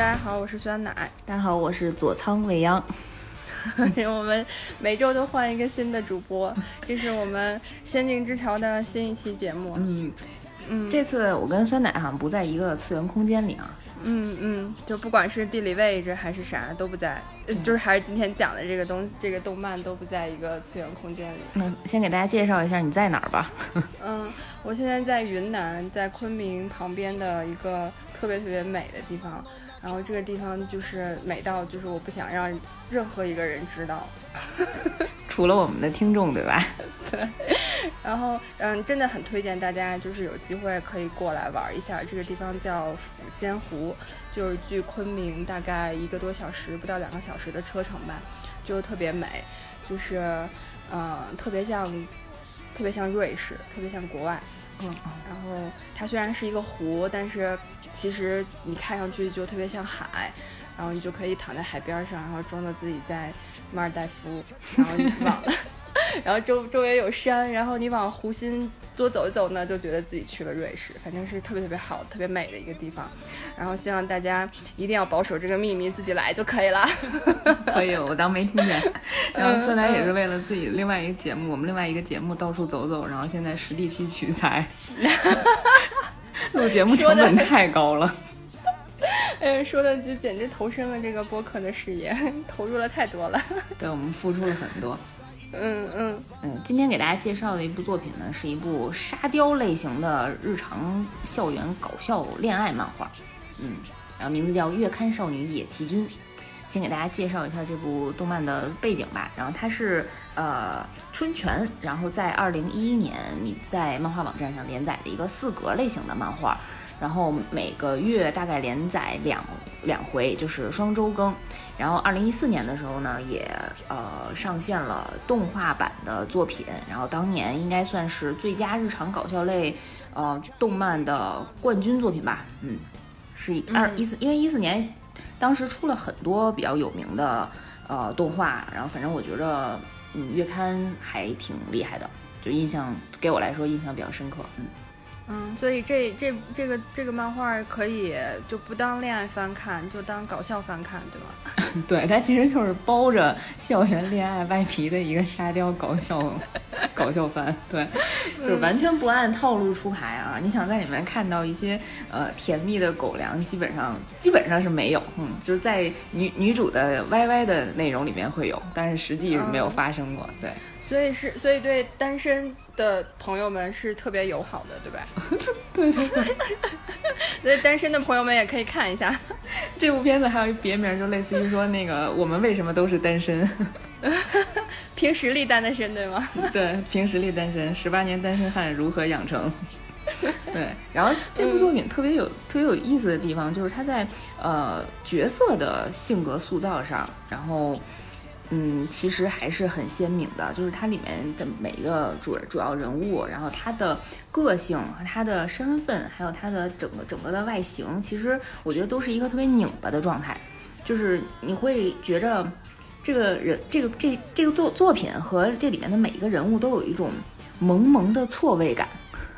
大家好，我是酸奶。大家好，我是佐仓未央。我们每周都换一个新的主播，这是我们《仙境之桥》的新一期节目。嗯嗯，这次我跟酸奶好像不在一个次元空间里啊。嗯嗯，就不管是地理位置还是啥都不在，就是还是今天讲的这个东西，这个动漫都不在一个次元空间里。那先给大家介绍一下你在哪儿吧。嗯，我现在在云南，在昆明旁边的一个特别特别美的地方。然后这个地方就是美到，就是我不想让任何一个人知道，除了我们的听众，对吧？对。然后，嗯，真的很推荐大家，就是有机会可以过来玩一下。这个地方叫抚仙湖，就是距昆明大概一个多小时，不到两个小时的车程吧，就特别美，就是，嗯，特别像，特别像瑞士，特别像国外。嗯。然后它虽然是一个湖，但是。其实你看上去就特别像海，然后你就可以躺在海边上，然后装作自己在马尔代夫，然后你往，然后周周围有山，然后你往湖心多走一走呢，就觉得自己去了瑞士，反正是特别特别好、特别美的一个地方。然后希望大家一定要保守这个秘密，自己来就可以了。可以，我当没听见。然后酸奶也是为了自己另外一个节目，我们另外一个节目到处走走，然后现在实地去取材。录节目成本太高了，哎，说的就简直投身了这个播客的事业，投入了太多了。对我们付出了很多。嗯嗯嗯，今天给大家介绍的一部作品呢，是一部沙雕类型的日常校园搞笑恋爱漫画。嗯，然后名字叫《月刊少女野崎君》。先给大家介绍一下这部动漫的背景吧。然后它是呃春泉，然后在二零一一年你在漫画网站上连载的一个四格类型的漫画，然后每个月大概连载两两回，就是双周更。然后二零一四年的时候呢，也呃上线了动画版的作品，然后当年应该算是最佳日常搞笑类呃动漫的冠军作品吧。嗯，是二一四，因为一四年。当时出了很多比较有名的呃动画，然后反正我觉着嗯月刊还挺厉害的，就印象给我来说印象比较深刻，嗯。嗯，所以这这这个这个漫画可以就不当恋爱番看，就当搞笑番看，对吗？对，它其实就是包着校园恋爱外皮的一个沙雕搞笑搞笑番，对，就是完全不按套路出牌啊！你想在里面看到一些呃甜蜜的狗粮，基本上基本上是没有，嗯，就是在女女主的 YY 的内容里面会有，但是实际是没有发生过，对。所以是，所以对单身的朋友们是特别友好的，对吧？对 对对，所以单身的朋友们也可以看一下这部片子。还有一别名，就类似于说那个我们为什么都是单身？凭实力单的身，对吗？对，凭实力单身，十八年单身汉如何养成？对，然后这部作品特别有特别有意思的地方，就是他在呃角色的性格塑造上，然后。嗯，其实还是很鲜明的，就是它里面的每一个主主要人物，然后他的个性和他的身份，还有他的整个整个的外形，其实我觉得都是一个特别拧巴的状态，就是你会觉着这个人，这个这这个作作品和这里面的每一个人物都有一种萌萌的错位感，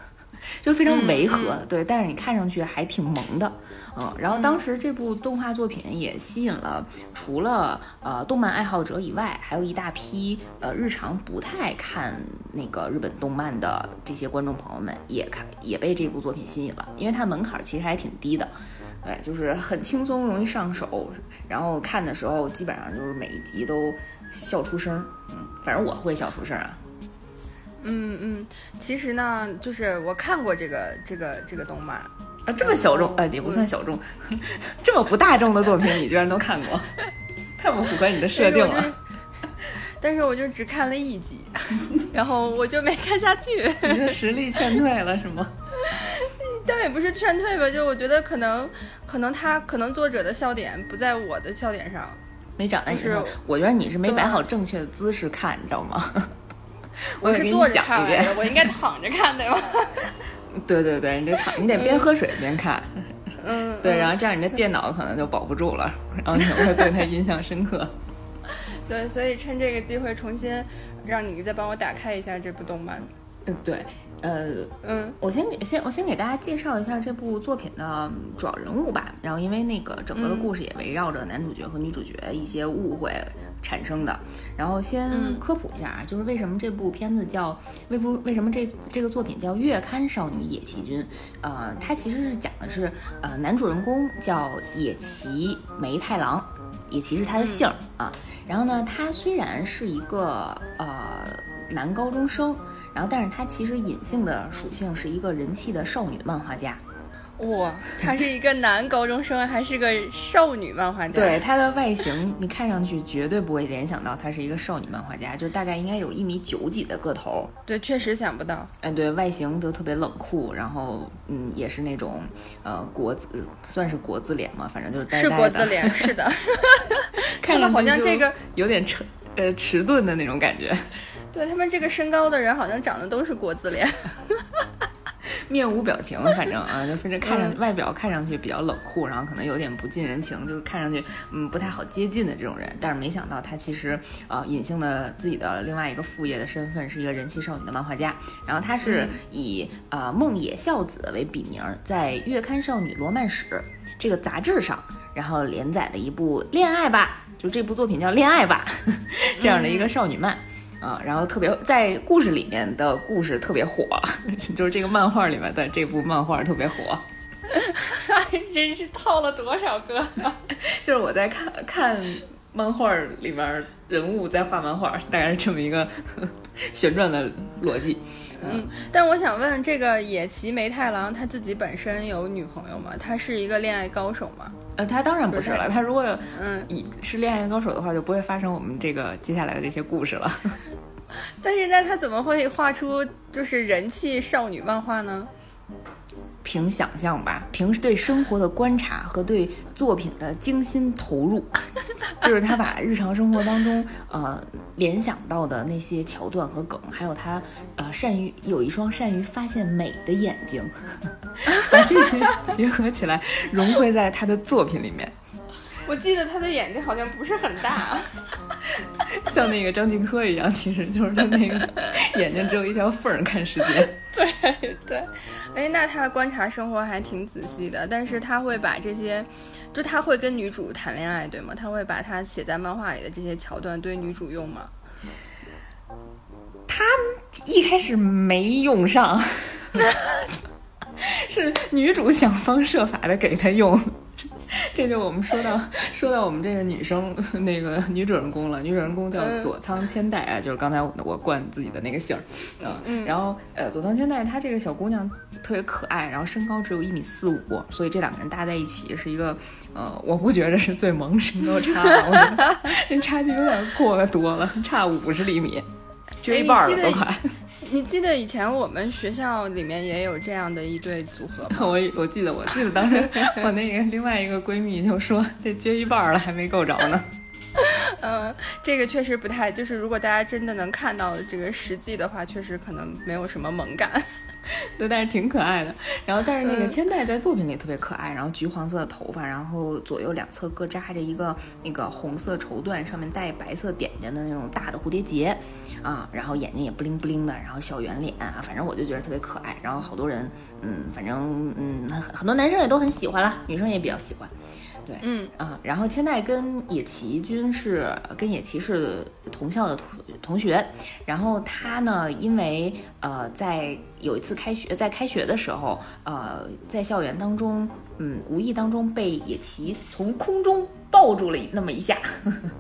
就非常违和，对，但是你看上去还挺萌的。嗯，然后当时这部动画作品也吸引了除了呃动漫爱好者以外，还有一大批呃日常不太看那个日本动漫的这些观众朋友们也看也被这部作品吸引了，因为它门槛其实还挺低的，对，就是很轻松容易上手，然后看的时候基本上就是每一集都笑出声儿，嗯，反正我会笑出声儿啊。嗯嗯，其实呢，就是我看过这个这个这个动漫。啊，这么小众，呃，也不算小众，这么不大众的作品，你居然都看过，太不符合你的设定了。但是我就只看了一集，然后我就没看下去。你的实力劝退了是吗？倒也不是劝退吧，就我觉得可能，可能他可能作者的笑点不在我的笑点上，没长在是我觉得你是没摆好正确的姿势看，你知道吗？我是坐着看的，我应该躺着看对吗？对对对，你得躺，你得边喝水边看。嗯，对，然后这样你的电脑可能就保不住了，然后你会对他印象深刻。对，所以趁这个机会重新让你再帮我打开一下这部动漫。嗯，对。呃，嗯，我先给先我先给大家介绍一下这部作品的主要人物吧。然后，因为那个整个的故事也围绕着男主角和女主角一些误会产生的。然后先科普一下啊，就是为什么这部片子叫为不为什么这这个作品叫《月刊少女野崎君》？呃，它其实是讲的是呃男主人公叫野崎梅太郎，野崎是他的姓儿啊。然后呢，他虽然是一个呃男高中生。然后，但是他其实隐性的属性是一个人气的少女漫画家。哇，他是一个男高中生，还是个少女漫画家？对，他的外形你看上去绝对不会联想到他是一个少女漫画家，就大概应该有一米九几的个头。对，确实想不到。嗯，对外形都特别冷酷，然后嗯，也是那种呃国字，算是国字脸嘛，反正就是呆呆的。是国字脸，是的。看着好像这个有点迟呃迟钝的那种感觉。对他们这个身高的人，好像长得都是国字脸，面无表情，反正啊，就反正看上外表看上去比较冷酷，然后可能有点不近人情，就是看上去嗯不太好接近的这种人。但是没想到他其实呃隐性的自己的另外一个副业的身份是一个人气少女的漫画家。然后他是以呃梦野孝子为笔名，在月刊少女罗曼史这个杂志上，然后连载的一部恋爱吧，就这部作品叫恋爱吧这样的一个少女漫。啊，然后特别在故事里面的故事特别火，就是这个漫画里面的这部漫画特别火，真是套了多少个？就是我在看看漫画里面人物在画漫画，大概是这么一个旋转的逻辑。嗯，但我想问，这个野崎梅太郎他自己本身有女朋友吗？他是一个恋爱高手吗？呃，他当然不是了。他如果嗯是恋爱高手的话，就不会发生我们这个接下来的这些故事了。但是那他怎么会画出就是人气少女漫画呢？凭想象吧，凭对生活的观察和对作品的精心投入，就是他把日常生活当中呃联想到的那些桥段和梗，还有他呃善于有一双善于发现美的眼睛，把这些结合起来融汇在他的作品里面。我记得他的眼睛好像不是很大，像那个张继科一样，其实就是他那个 眼睛只有一条缝儿看世界。对对，哎，那他观察生活还挺仔细的，但是他会把这些，就他会跟女主谈恋爱，对吗？他会把他写在漫画里的这些桥段对女主用吗？他一开始没用上，是女主想方设法的给他用。这就我们说到说到我们这个女生那个女主人公了，女主人公叫佐仓千代啊，就是刚才我我冠自己的那个姓儿，嗯，然后呃佐仓千代她这个小姑娘特别可爱，然后身高只有一米四五，所以这两个人搭在一起是一个呃我不觉得是最萌身高差，我觉得这 差距有点过多了，差五十厘米，就一半了都快。你记得以前我们学校里面也有这样的一对组合吗？我我记得，我记得当时我那个另外一个闺蜜就说，这撅一半了还没够着呢。嗯，这个确实不太，就是如果大家真的能看到这个实际的话，确实可能没有什么萌感。对，但是挺可爱的。然后，但是那个千代在作品里特别可爱，然后橘黄色的头发，然后左右两侧各扎着一个那个红色绸缎，上面带白色点点的那种大的蝴蝶结。啊，然后眼睛也不灵不灵的，然后小圆脸啊，反正我就觉得特别可爱。然后好多人，嗯，反正嗯，很很多男生也都很喜欢啦，女生也比较喜欢。对，嗯啊，然后千代跟野崎君是跟野崎是同校的同同学，然后他呢，因为呃，在有一次开学，在开学的时候，呃，在校园当中，嗯，无意当中被野崎从空中。抱住了那么一下，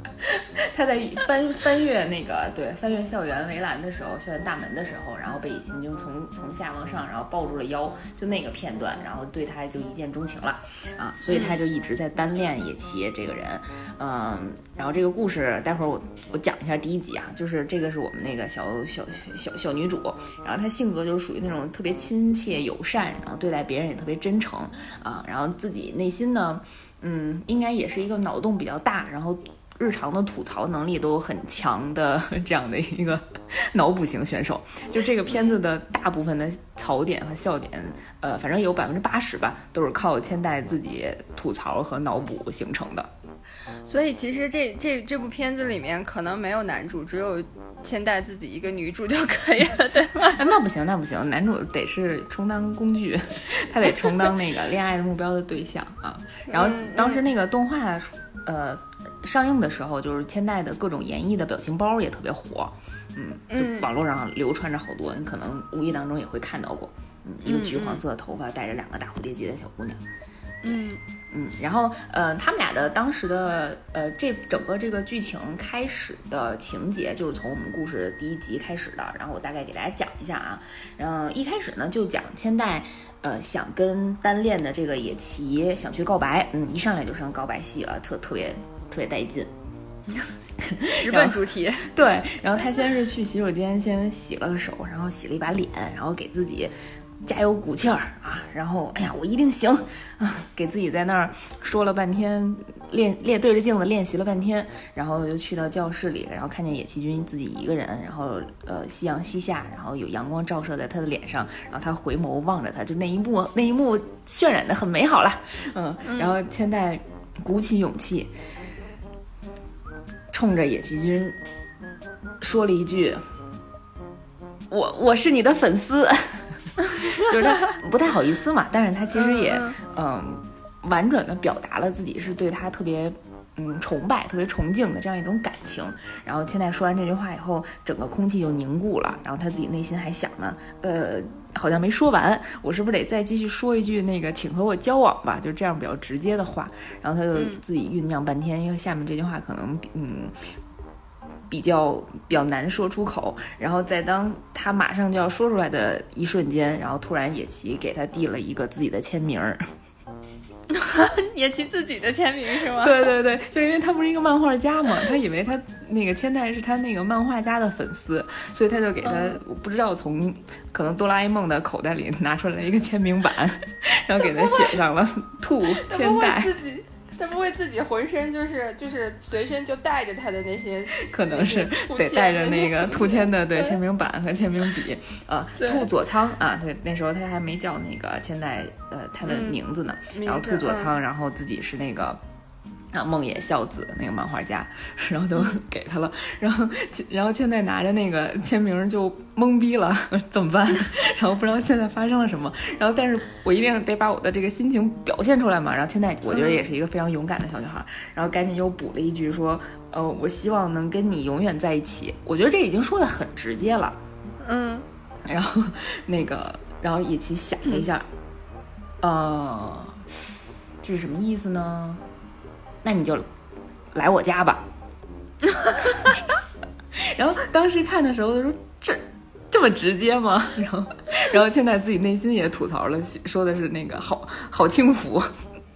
他在翻翻越那个对翻越校园围栏的时候，校园大门的时候，然后被野崎君从从下往上，然后抱住了腰，就那个片段，然后对他就一见钟情了。啊，所以他就一直在单恋野崎这个人，嗯，然后这个故事待会儿我我讲一下第一集啊，就是这个是我们那个小小小小女主，然后她性格就是属于那种特别亲切友善，然后对待别人也特别真诚。啊，然后自己内心呢。嗯，应该也是一个脑洞比较大，然后日常的吐槽能力都很强的 这样的一个 脑补型选手。就这个片子的大部分的槽点和笑点，呃，反正有百分之八十吧，都是靠千代自己吐槽和脑补形成的。所以其实这这这部片子里面可能没有男主，只有千代自己一个女主就可以了，对吗？那不行，那不行，男主得是充当工具，他得充当那个恋爱的目标的对象啊。然后当时那个动画，呃，上映的时候，就是千代的各种演绎的表情包也特别火，嗯，就网络上流传着好多，你可能无意当中也会看到过，嗯，一个橘黄色的头发，带着两个大蝴蝶结的小姑娘。嗯嗯，然后呃，他们俩的当时的呃，这整个这个剧情开始的情节就是从我们故事第一集开始的。然后我大概给大家讲一下啊，嗯，一开始呢就讲千代呃想跟单恋的这个野崎想去告白，嗯，一上来就上告白戏了，特特别特别带劲，直奔主题。对，然后他先是去洗手间先洗了个手，然后洗了一把脸，然后给自己。加油鼓气儿啊！然后，哎呀，我一定行啊！给自己在那儿说了半天，练练对着镜子练习了半天，然后就去到教室里，然后看见野崎君自己一个人，然后呃，夕阳西下，然后有阳光照射在他的脸上，然后他回眸望着他，就那一幕，那一幕渲染的很美好了，嗯，然后千代鼓起勇气，冲着野崎君说了一句：“我我是你的粉丝。” 就是他不太好意思嘛，但是他其实也嗯，婉转的表达了自己是对他特别嗯崇拜、特别崇敬的这样一种感情。然后千代说完这句话以后，整个空气就凝固了。然后他自己内心还想呢，呃，好像没说完，我是不是得再继续说一句那个，请和我交往吧？就这样比较直接的话。然后他就自己酝酿半天，因为下面这句话可能嗯。比较比较难说出口，然后在当他马上就要说出来的一瞬间，然后突然野崎给他递了一个自己的签名儿，野崎自己的签名是吗？对 对对，就因为他不是一个漫画家嘛，他以为他那个千代是他那个漫画家的粉丝，所以他就给他我不知道从可能哆啦 A 梦的口袋里拿出来一个签名板，然后给他写上了兔千代。他不会自己浑身就是就是随身就带着他的那些，可能是得带着那个兔签的对 签名板和签名笔啊，兔左仓啊，对，那时候他还没叫那个千代呃他的名字呢，然后兔左仓，然后自己是那个。啊，梦野孝子那个漫画家，然后就给他了，然后然后现在拿着那个签名就懵逼了，怎么办？然后不知道现在发生了什么，然后但是我一定得把我的这个心情表现出来嘛。然后现在我觉得也是一个非常勇敢的小女孩，然后赶紧又补了一句说，呃，我希望能跟你永远在一起。我觉得这已经说的很直接了，嗯。然后那个，然后野崎想了一下，呃，这是什么意思呢？那你就来我家吧。然后当时看的时候，他说：“这这么直接吗？” 然后，然后现在自己内心也吐槽了，说的是那个好好轻浮。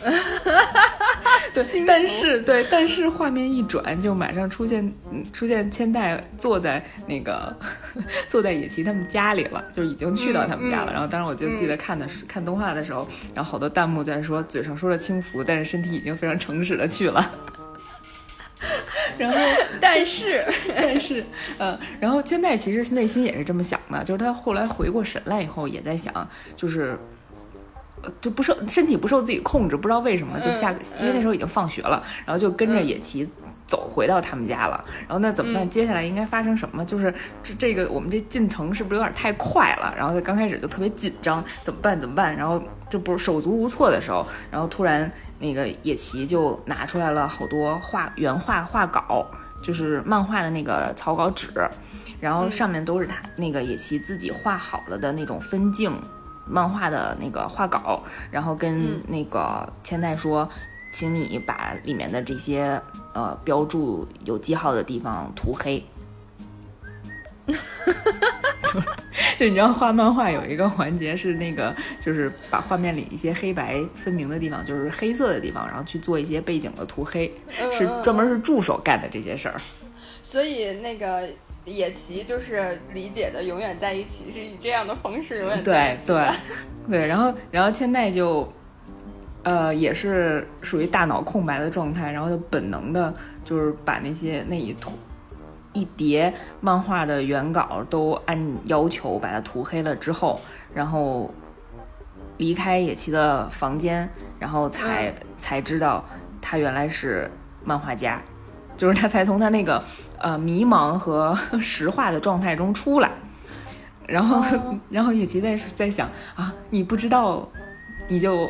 对，但是对，但是画面一转，就马上出现出现千代坐在那个 坐在野崎他们家里了，就已经去到他们家了。然后当时我就记得看的是看动画的时候，然后好多弹幕在说嘴上说着轻浮，但是身体已经非常诚实的去了。然后，但是但是呃，然后千代其实内心也是这么想的，就是他后来回过神来以后，也在想，就是。就不受身体不受自己控制，不知道为什么就下，因为那时候已经放学了，然后就跟着野崎走回到他们家了。然后那怎么办？接下来应该发生什么？就是这这个我们这进程是不是有点太快了？然后他刚开始就特别紧张，怎么办？怎么办？然后就不是手足无措的时候，然后突然那个野崎就拿出来了好多画原画画稿，就是漫画的那个草稿纸，然后上面都是他那个野崎自己画好了的那种分镜。漫画的那个画稿，然后跟那个千代说，请你把里面的这些呃标注有记号的地方涂黑。就 就你知道画漫画有一个环节是那个，就是把画面里一些黑白分明的地方，就是黑色的地方，然后去做一些背景的涂黑，是专门是助手干的这些事儿。所以那个。野崎就是理解的永远在一起，是以这样的方式永远在一起。对对对，然后然后千代就，呃，也是属于大脑空白的状态，然后就本能的，就是把那些那一图一叠漫画的原稿都按要求把它涂黑了之后，然后离开野崎的房间，然后才才知道他原来是漫画家，就是他才从他那个呃迷茫和石化的状态中出来。然后，然后雨琦在在想啊，你不知道，你就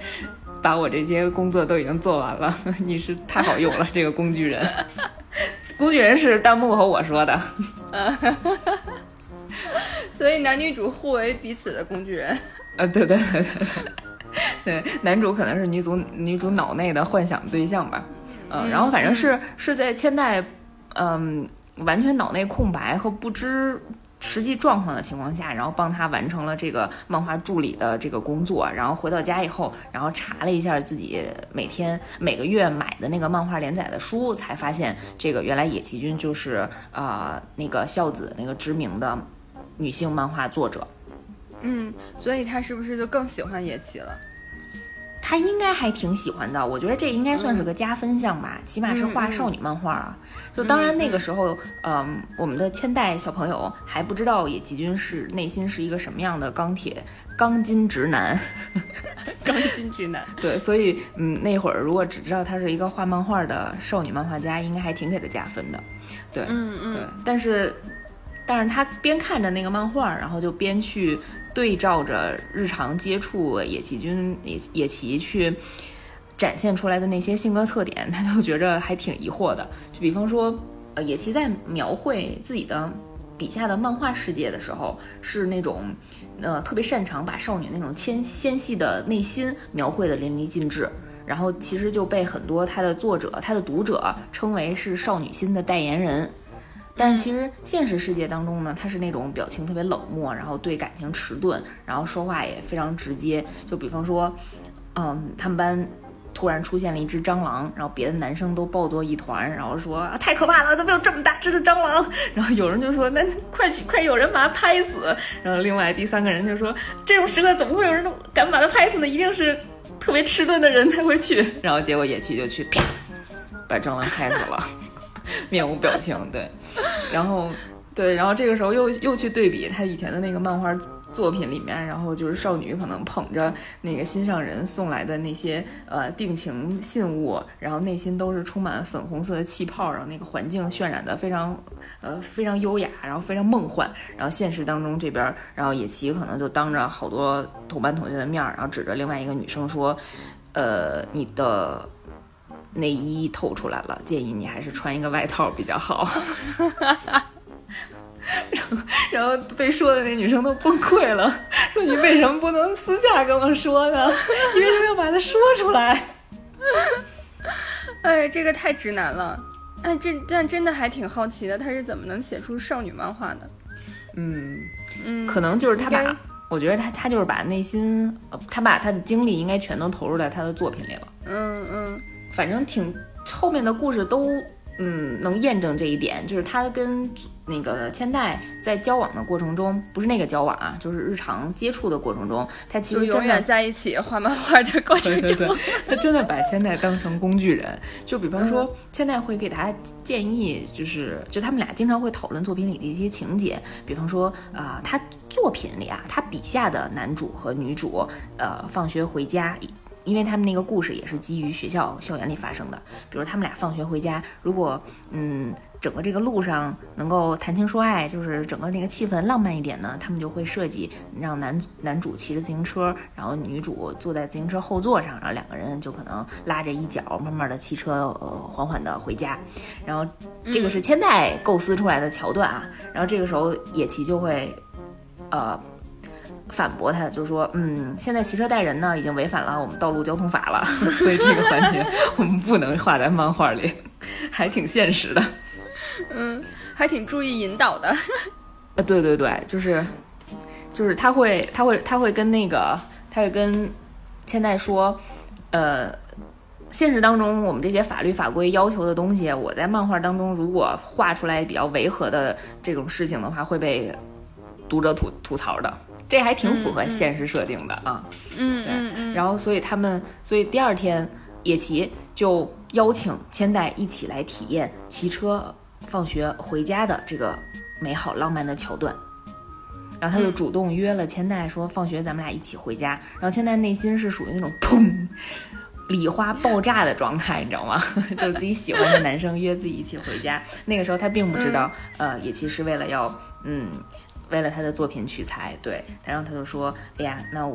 把我这些工作都已经做完了，你是太好用了，这个工具人。工具人是弹幕和我说的，所以男女主互为彼此的工具人。呃，对对对对对，对，男主可能是女主女主脑内的幻想对象吧。嗯，然后反正是是在千代，嗯，完全脑内空白和不知。实际状况的情况下，然后帮他完成了这个漫画助理的这个工作，然后回到家以后，然后查了一下自己每天每个月买的那个漫画连载的书，才发现这个原来野崎君就是啊那个孝子那个知名的女性漫画作者。嗯，所以他是不是就更喜欢野崎了？他应该还挺喜欢的，我觉得这应该算是个加分项吧，起码是画少女漫画啊。就当然那个时候，嗯，我们的千代小朋友还不知道野崎君是内心是一个什么样的钢铁钢筋直男，钢筋直男。对，所以嗯，那会儿如果只知道他是一个画漫画的少女漫画家，应该还挺给他加分的。对，嗯嗯。对，但是但是他边看着那个漫画，然后就边去对照着日常接触野崎君野野崎去。展现出来的那些性格特点，他就觉着还挺疑惑的。就比方说，呃，野崎在描绘自己的笔下的漫画世界的时候，是那种，呃，特别擅长把少女那种纤纤细的内心描绘的淋漓尽致。然后其实就被很多他的作者、他的读者称为是少女心的代言人。但是其实现实世界当中呢，他是那种表情特别冷漠，然后对感情迟钝，然后说话也非常直接。就比方说，嗯，他们班。突然出现了一只蟑螂，然后别的男生都抱作一团，然后说啊太可怕了，怎么有这么大只的蟑螂？然后有人就说那快去快有人把它拍死。然后另外第三个人就说这种时刻怎么会有人敢把它拍死呢？一定是特别迟钝的人才会去。然后结果野崎就去啪把蟑螂拍死了，面无表情。对，然后对，然后这个时候又又去对比他以前的那个漫画。作品里面，然后就是少女可能捧着那个心上人送来的那些呃定情信物，然后内心都是充满粉红色的气泡，然后那个环境渲染的非常呃非常优雅，然后非常梦幻。然后现实当中这边，然后野崎可能就当着好多同班同学的面，然后指着另外一个女生说：“呃，你的内衣透出来了，建议你还是穿一个外套比较好。”然后，然后被说的那女生都崩溃了，说你为什么不能私下跟我说呢？你为什么要把它说出来？哎，这个太直男了。哎，这但真的还挺好奇的，他是怎么能写出少女漫画的？嗯嗯，可能就是他把，我觉得他他就是把内心，他把他的精力应该全都投入在他的作品里了。嗯嗯，反正挺后面的故事都。嗯，能验证这一点，就是他跟那个千代在交往的过程中，不是那个交往啊，就是日常接触的过程中，他其实永远在一起画漫画的过程中，他真的把千代当成工具人。就比方说，千代会给他建议，就是就他们俩经常会讨论作品里的一些情节，比方说啊，他作品里啊，他笔下的男主和女主，呃，放学回家。因为他们那个故事也是基于学校校园里发生的，比如他们俩放学回家，如果嗯整个这个路上能够谈情说爱，就是整个那个气氛浪漫一点呢，他们就会设计让男男主骑着自行车，然后女主坐在自行车后座上，然后两个人就可能拉着一脚，慢慢的骑车呃缓缓的回家，然后这个是千代构思出来的桥段啊，然后这个时候野崎就会呃。反驳他，就说：“嗯，现在骑车带人呢，已经违反了我们道路交通法了，所以这个环节我们不能画在漫画里，还挺现实的。嗯，还挺注意引导的。啊，对对对，就是，就是他会，他会，他会跟那个，他会跟千代说，呃，现实当中我们这些法律法规要求的东西，我在漫画当中如果画出来比较违和的这种事情的话，会被读者吐吐槽的。”这还挺符合现实设定的啊，嗯嗯嗯，然后所以他们，所以第二天野崎就邀请千代一起来体验骑车放学回家的这个美好浪漫的桥段，然后他就主动约了千代说放学咱们俩一起回家，然后千代内心是属于那种砰，礼花爆炸的状态，你知道吗？就是自己喜欢的男生约自己一起回家。那个时候他并不知道，呃，野崎是为了要，嗯，为了他的作品取材，对。然后他就说：“哎呀，那要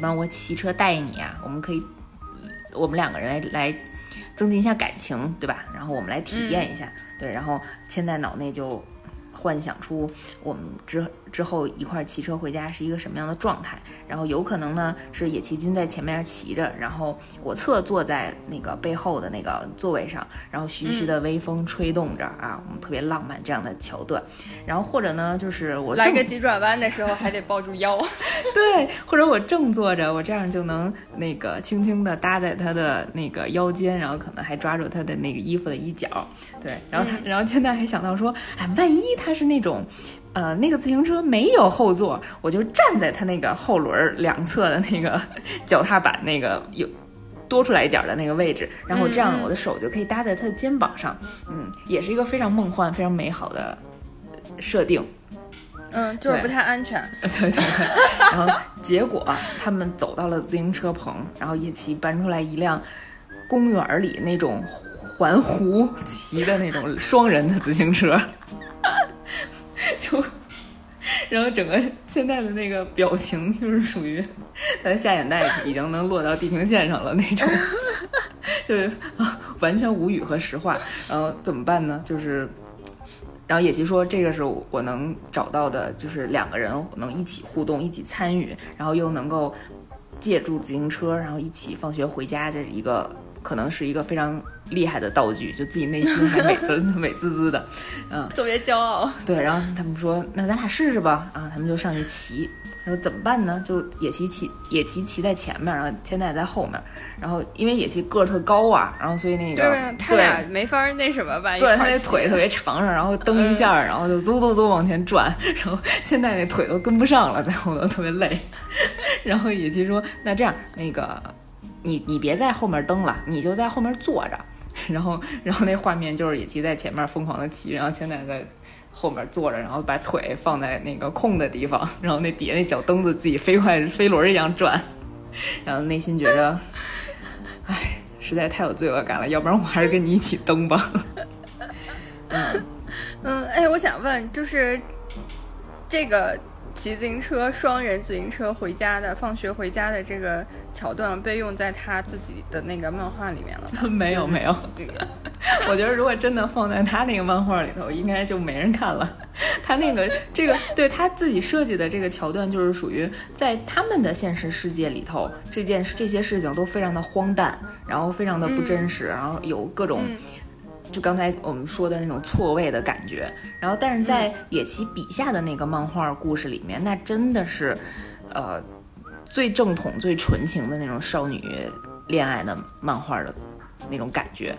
不然我骑车带你啊？我们可以，我们两个人来来增进一下感情，对吧？然后我们来体验一下，对。然后现在脑内就幻想出我们之。”之后一块骑车回家是一个什么样的状态？然后有可能呢是野崎君在前面骑着，然后我侧坐在那个背后的那个座位上，然后徐徐的微风吹动着啊，我们特别浪漫这样的桥段。然后或者呢就是我来个急转弯的时候还得抱住腰，对，或者我正坐着，我这样就能那个轻轻的搭在他的那个腰间，然后可能还抓住他的那个衣服的衣角，对，然后他，然后现在还想到说，哎，万一他是那种。呃，那个自行车没有后座，我就站在它那个后轮两侧的那个脚踏板那个有多出来一点的那个位置，然后这样我的手就可以搭在他的肩膀上，嗯，也是一个非常梦幻、非常美好的设定。嗯，就是不太安全。对对对。然后结果他们走到了自行车棚，然后叶奇搬出来一辆公园里那种环湖骑的那种双人的自行车。就，然后整个现在的那个表情就是属于他的下眼袋已经能落到地平线上了那种，就是完全无语和实话。然后怎么办呢？就是，然后野崎说这个是我能找到的，就是两个人能一起互动、一起参与，然后又能够借助自行车，然后一起放学回家，这是一个。可能是一个非常厉害的道具，就自己内心还美滋滋 美滋滋的，嗯，特别骄傲。对，然后他们说：“那咱俩试试吧。”啊，他们就上去骑。他说：“怎么办呢？”就野骑骑，野骑骑在前面，然后千代在后面。然后因为野骑个儿特高啊，然后所以那个对，他俩没法那什么吧？对他那腿特别长上，然后蹬一下，然后就嗖嗖嗖往前转，然后千代那腿都跟不上了，在后头特别累。然后野骑说：“那这样，那个。”你你别在后面蹬了，你就在后面坐着，然后然后那画面就是野鸡在前面疯狂的骑，然后千代在后面坐着，然后把腿放在那个空的地方，然后那底下那脚蹬子自己飞快飞轮一样转，然后内心觉着，唉，实在太有罪恶感了，要不然我还是跟你一起蹬吧。嗯嗯，哎，我想问，就是这个。骑自行车双人自行车回家的，放学回家的这个桥段被用在他自己的那个漫画里面了 吗？没有 没有，我觉得如果真的放在他那个漫画里头，应该就没人看了。他那个这个对他自己设计的这个桥段，就是属于在他们的现实世界里头，这件这些事情都非常的荒诞，然后非常的不真实，然后有各种。就刚才我们说的那种错位的感觉，然后但是在野崎笔下的那个漫画故事里面，那真的是，呃，最正统、最纯情的那种少女恋爱的漫画的那种感觉。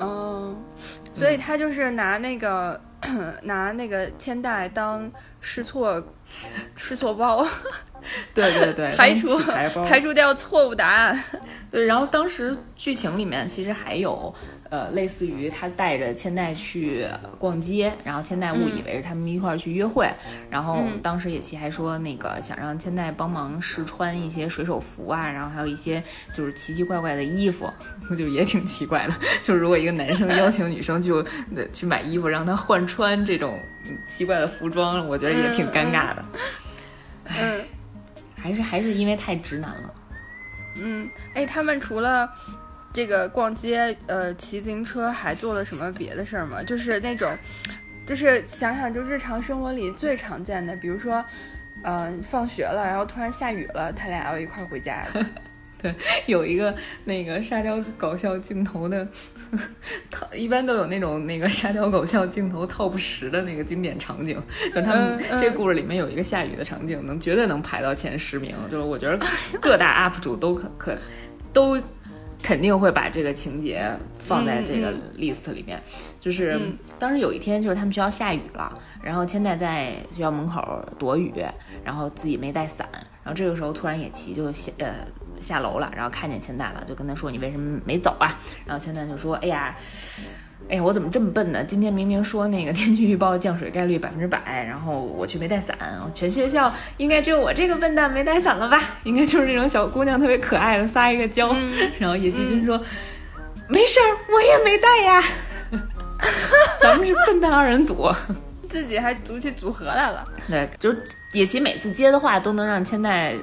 嗯，所以他就是拿那个拿那个千代当试错试错包，对对对，排除排除掉错误答案。对，然后当时剧情里面其实还有。呃，类似于他带着千代去逛街，然后千代误以为是他们一块儿去约会，然后当时野崎还说那个想让千代帮忙试穿一些水手服啊，然后还有一些就是奇奇怪怪的衣服，就也挺奇怪的。就是如果一个男生邀请女生就去买衣服让她换穿这种奇怪的服装，我觉得也挺尴尬的。嗯，还是还是因为太直男了。嗯，哎，他们除了。这个逛街，呃，骑自行车还做了什么别的事儿吗？就是那种，就是想想就日常生活里最常见的，比如说，嗯，放学了，然后突然下雨了，他俩要一块儿回家。对，有一个那个沙雕搞笑镜头的，套 一般都有那种那个沙雕搞笑镜头 top 十的那个经典场景，就他们这故事里面有一个下雨的场景，能绝对能排到前十名。就是我觉得各大 UP 主都可可都。肯定会把这个情节放在这个 list 里面。就是当时有一天，就是他们学校下雨了，然后千代在学校门口躲雨，然后自己没带伞，然后这个时候突然野崎就下呃下楼了，然后看见千代了，就跟他说：“你为什么没走啊？”然后千代就说：“哎呀，哎呀，我怎么这么笨呢？今天明明说那个天气预报降水概率百分之百，然后我却没带伞。全学校应该只有我这个笨蛋没带伞了吧？应该就是那种小姑娘特别可爱的撒一个娇。然后叶希军说：“没事儿，我也没带呀。咱们是笨蛋二人组，自己还组起组合来了。对，就是野崎每次接的话都能让千代。”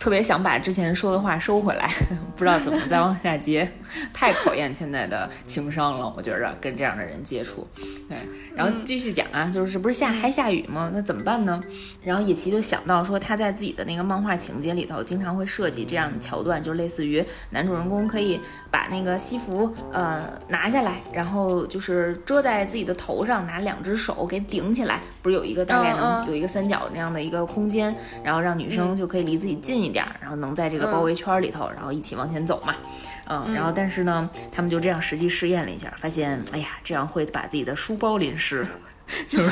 特别想把之前说的话收回来，不知道怎么再往下接，太考验现在的情商了。我觉着跟这样的人接触，对，然后继续讲啊，就是这不是下还下雨吗？那怎么办呢？然后野崎就想到说，他在自己的那个漫画情节里头，经常会设计这样的桥段，就类似于男主人公可以把那个西服呃拿下来，然后就是遮在自己的头上，拿两只手给顶起来，不是有一个大概能有一个三角那样的一个空间，然后让女生就可以离自己近一。点，然后能在这个包围圈里头，然后一起往前走嘛，嗯，然后但是呢，他们就这样实际试验了一下，发现，哎呀，这样会把自己的书包淋湿，就是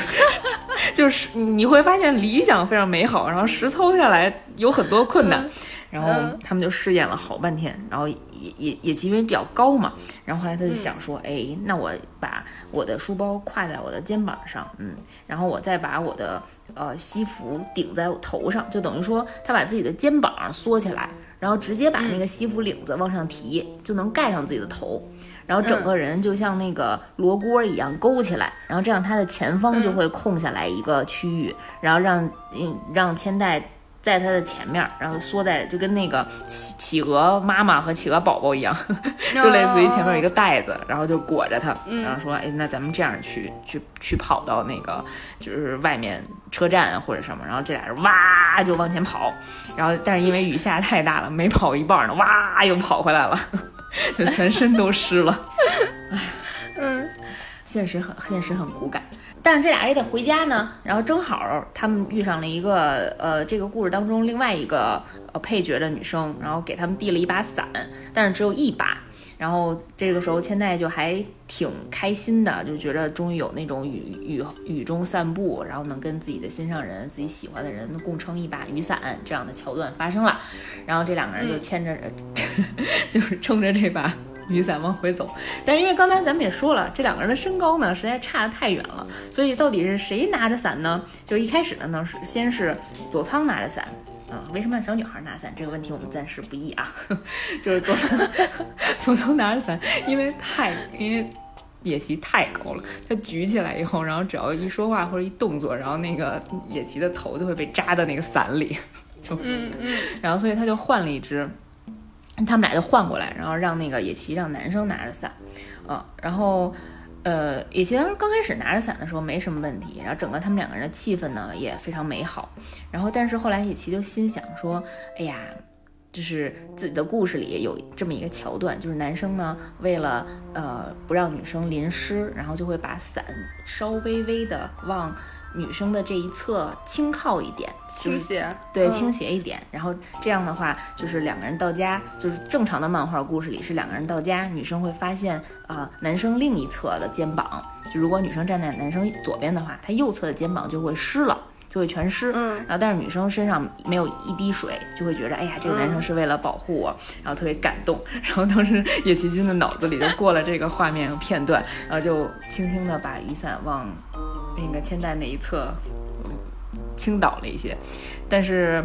就是你会发现理想非常美好，然后实操下来有很多困难，然后他们就试验了好半天，然后也也也因为比较高嘛，然后后来他就想说，哎，那我把我的书包挎在我的肩膀上，嗯，然后我再把我的。呃，西服顶在我头上，就等于说他把自己的肩膀缩起来，然后直接把那个西服领子往上提，就能盖上自己的头，然后整个人就像那个罗锅一样勾起来，然后这样他的前方就会空下来一个区域，然后让嗯让千代。在他的前面，然后缩在就跟那个企企鹅妈妈和企鹅宝宝一样，就类似于前面有一个袋子，然后就裹着它，然后说，哎，那咱们这样去去去跑到那个就是外面车站或者什么，然后这俩人哇就往前跑，然后但是因为雨下太大了，没跑一半呢，哇又跑回来了，就 全身都湿了，唉，嗯，现实很现实很骨感。但是这俩也得回家呢，然后正好他们遇上了一个呃，这个故事当中另外一个呃配角的女生，然后给他们递了一把伞，但是只有一把。然后这个时候千代就还挺开心的，就觉得终于有那种雨雨雨中散步，然后能跟自己的心上人、自己喜欢的人共撑一把雨伞这样的桥段发生了。然后这两个人就牵着，就是撑着这把。雨伞往回走，但是因为刚才咱们也说了，这两个人的身高呢实在差得太远了，所以到底是谁拿着伞呢？就一开始呢，呢是先是佐仓拿着伞，啊，为什么让小女孩拿伞这个问题我们暂时不议啊，就是佐仓 佐仓拿着伞，因为太因为野崎太高了，他举起来以后，然后只要一说话或者一动作，然后那个野崎的头就会被扎到那个伞里，就嗯嗯，然后所以他就换了一只。他们俩就换过来，然后让那个野崎让男生拿着伞，嗯，然后，呃，野崎当时刚开始拿着伞的时候没什么问题，然后整个他们两个人的气氛呢也非常美好，然后但是后来野崎就心想说，哎呀，就是自己的故事里有这么一个桥段，就是男生呢为了呃不让女生淋湿，然后就会把伞稍微微的往。女生的这一侧轻靠一点，倾斜，对，倾斜一点。然后这样的话，就是两个人到家，就是正常的漫画故事里是两个人到家，女生会发现啊，男生另一侧的肩膀，就如果女生站在男生左边的话，他右侧的肩膀就会湿了，就会全湿。嗯。然后但是女生身上没有一滴水，就会觉得哎呀，这个男生是为了保护我，然后特别感动。然后当时叶奇君的脑子里就过了这个画面和片段，然后就轻轻的把雨伞往。那个千代那一侧倾倒了一些，但是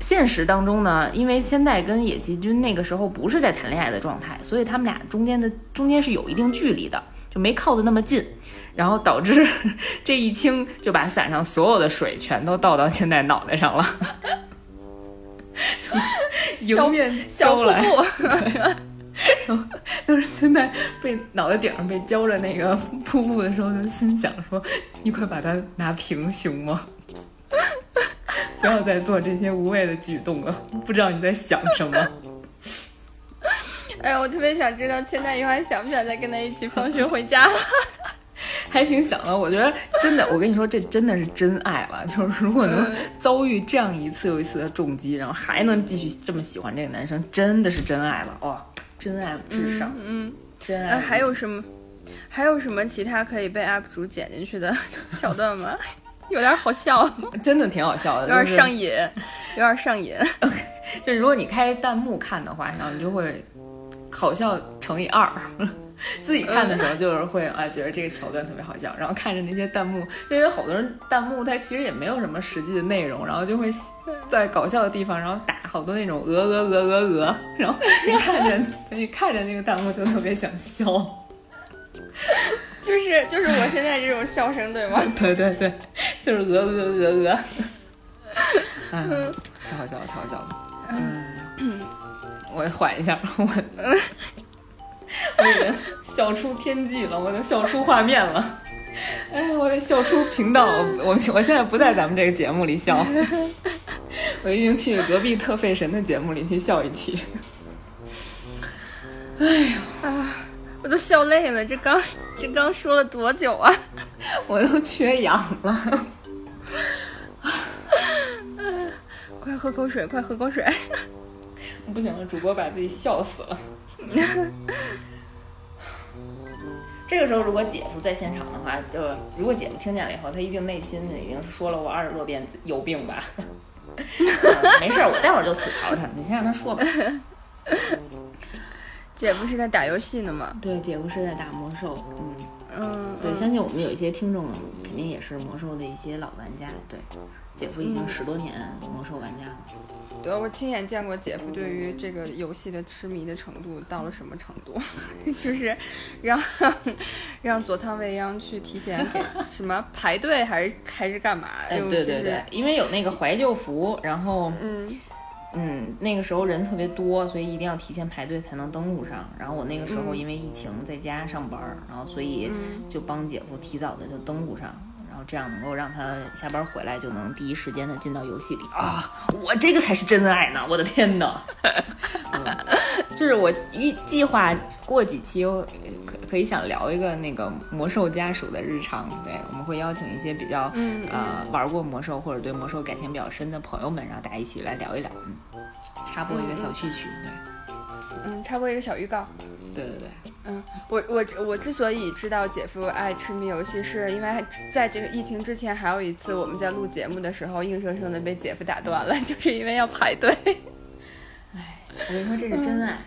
现实当中呢，因为千代跟野崎君那个时候不是在谈恋爱的状态，所以他们俩中间的中间是有一定距离的，就没靠得那么近，然后导致 这一倾就把伞上所有的水全都倒到千代脑袋上了，迎面浇来。然 后当时现在被脑袋顶上被浇着那个瀑布的时候，就心想说：“你快把它拿平行吗？不要再做这些无谓的举动了。”不知道你在想什么？哎呀，我特别想知道千代以后还想不想再跟他一起放学回家了？还挺想的。我觉得真的，我跟你说，这真的是真爱了。就是如果能遭遇这样一次又一次的重击，然后还能继续这么喜欢这个男生，真的是真爱了哦。真爱至上，嗯，真爱。还有什么？还有什么其他可以被 UP 主剪进去的 桥段吗？有点好笑，真的挺好笑的，有点上瘾，有点上瘾。就如果你开弹幕看的话，然后你就会好笑乘以二。自己看的时候 就是会啊，觉得这个桥段特别好笑，然后看着那些弹幕，因为好多人弹幕它其实也没有什么实际的内容，然后就会在搞笑的地方，然后打好多那种鹅鹅鹅鹅鹅，然后你看着 你看着那个弹幕就特别想笑，就是就是我现在这种笑声对吗？对对对，就是鹅鹅鹅鹅，哎，太好笑了，太好笑了，嗯，我缓一下，我。我已经笑出天际了，我都笑出画面了。哎，我得笑出频道。我我现在不在咱们这个节目里笑，我已经去隔壁特费神的节目里去笑一期。哎呀啊！我都笑累了，这刚这刚说了多久啊？我都缺氧了。快喝口水，快喝口水。不行了，主播把自己笑死了。这个时候，如果姐夫在现场的话，就如果姐夫听见了以后，他一定内心已经是说了我二十多遍有病吧。没事，我待会儿就吐槽他，你先让他说吧。姐夫是在打游戏呢吗？对，姐夫是在打魔兽。嗯嗯，对，相信我们有一些听众肯定也是魔兽的一些老玩家。对，姐夫已经十多年魔兽玩家了。对，我亲眼见过姐夫对于这个游戏的痴迷的程度到了什么程度，就是让让佐仓未央去提前给 什么排队还是还是干嘛？对对对，因为有那个怀旧服，然后嗯嗯，那个时候人特别多，所以一定要提前排队才能登录上。然后我那个时候因为疫情在家上班，然后所以就帮姐夫提早的就登录上。这样能够让他下班回来就能第一时间的进到游戏里啊！我这个才是真爱呢！我的天哪！就是我预计划过几期可可以想聊一个那个魔兽家属的日常，对，我们会邀请一些比较呃玩过魔兽或者对魔兽感情比较深的朋友们，然后大家一起来聊一聊。嗯，插播一个小序曲，对，嗯，插播一个小预告。对对对，嗯，我我我之所以知道姐夫爱痴迷游戏，是因为在这个疫情之前，还有一次我们在录节目的时候，硬生生的被姐夫打断了，就是因为要排队。哎，我跟你说这是真爱，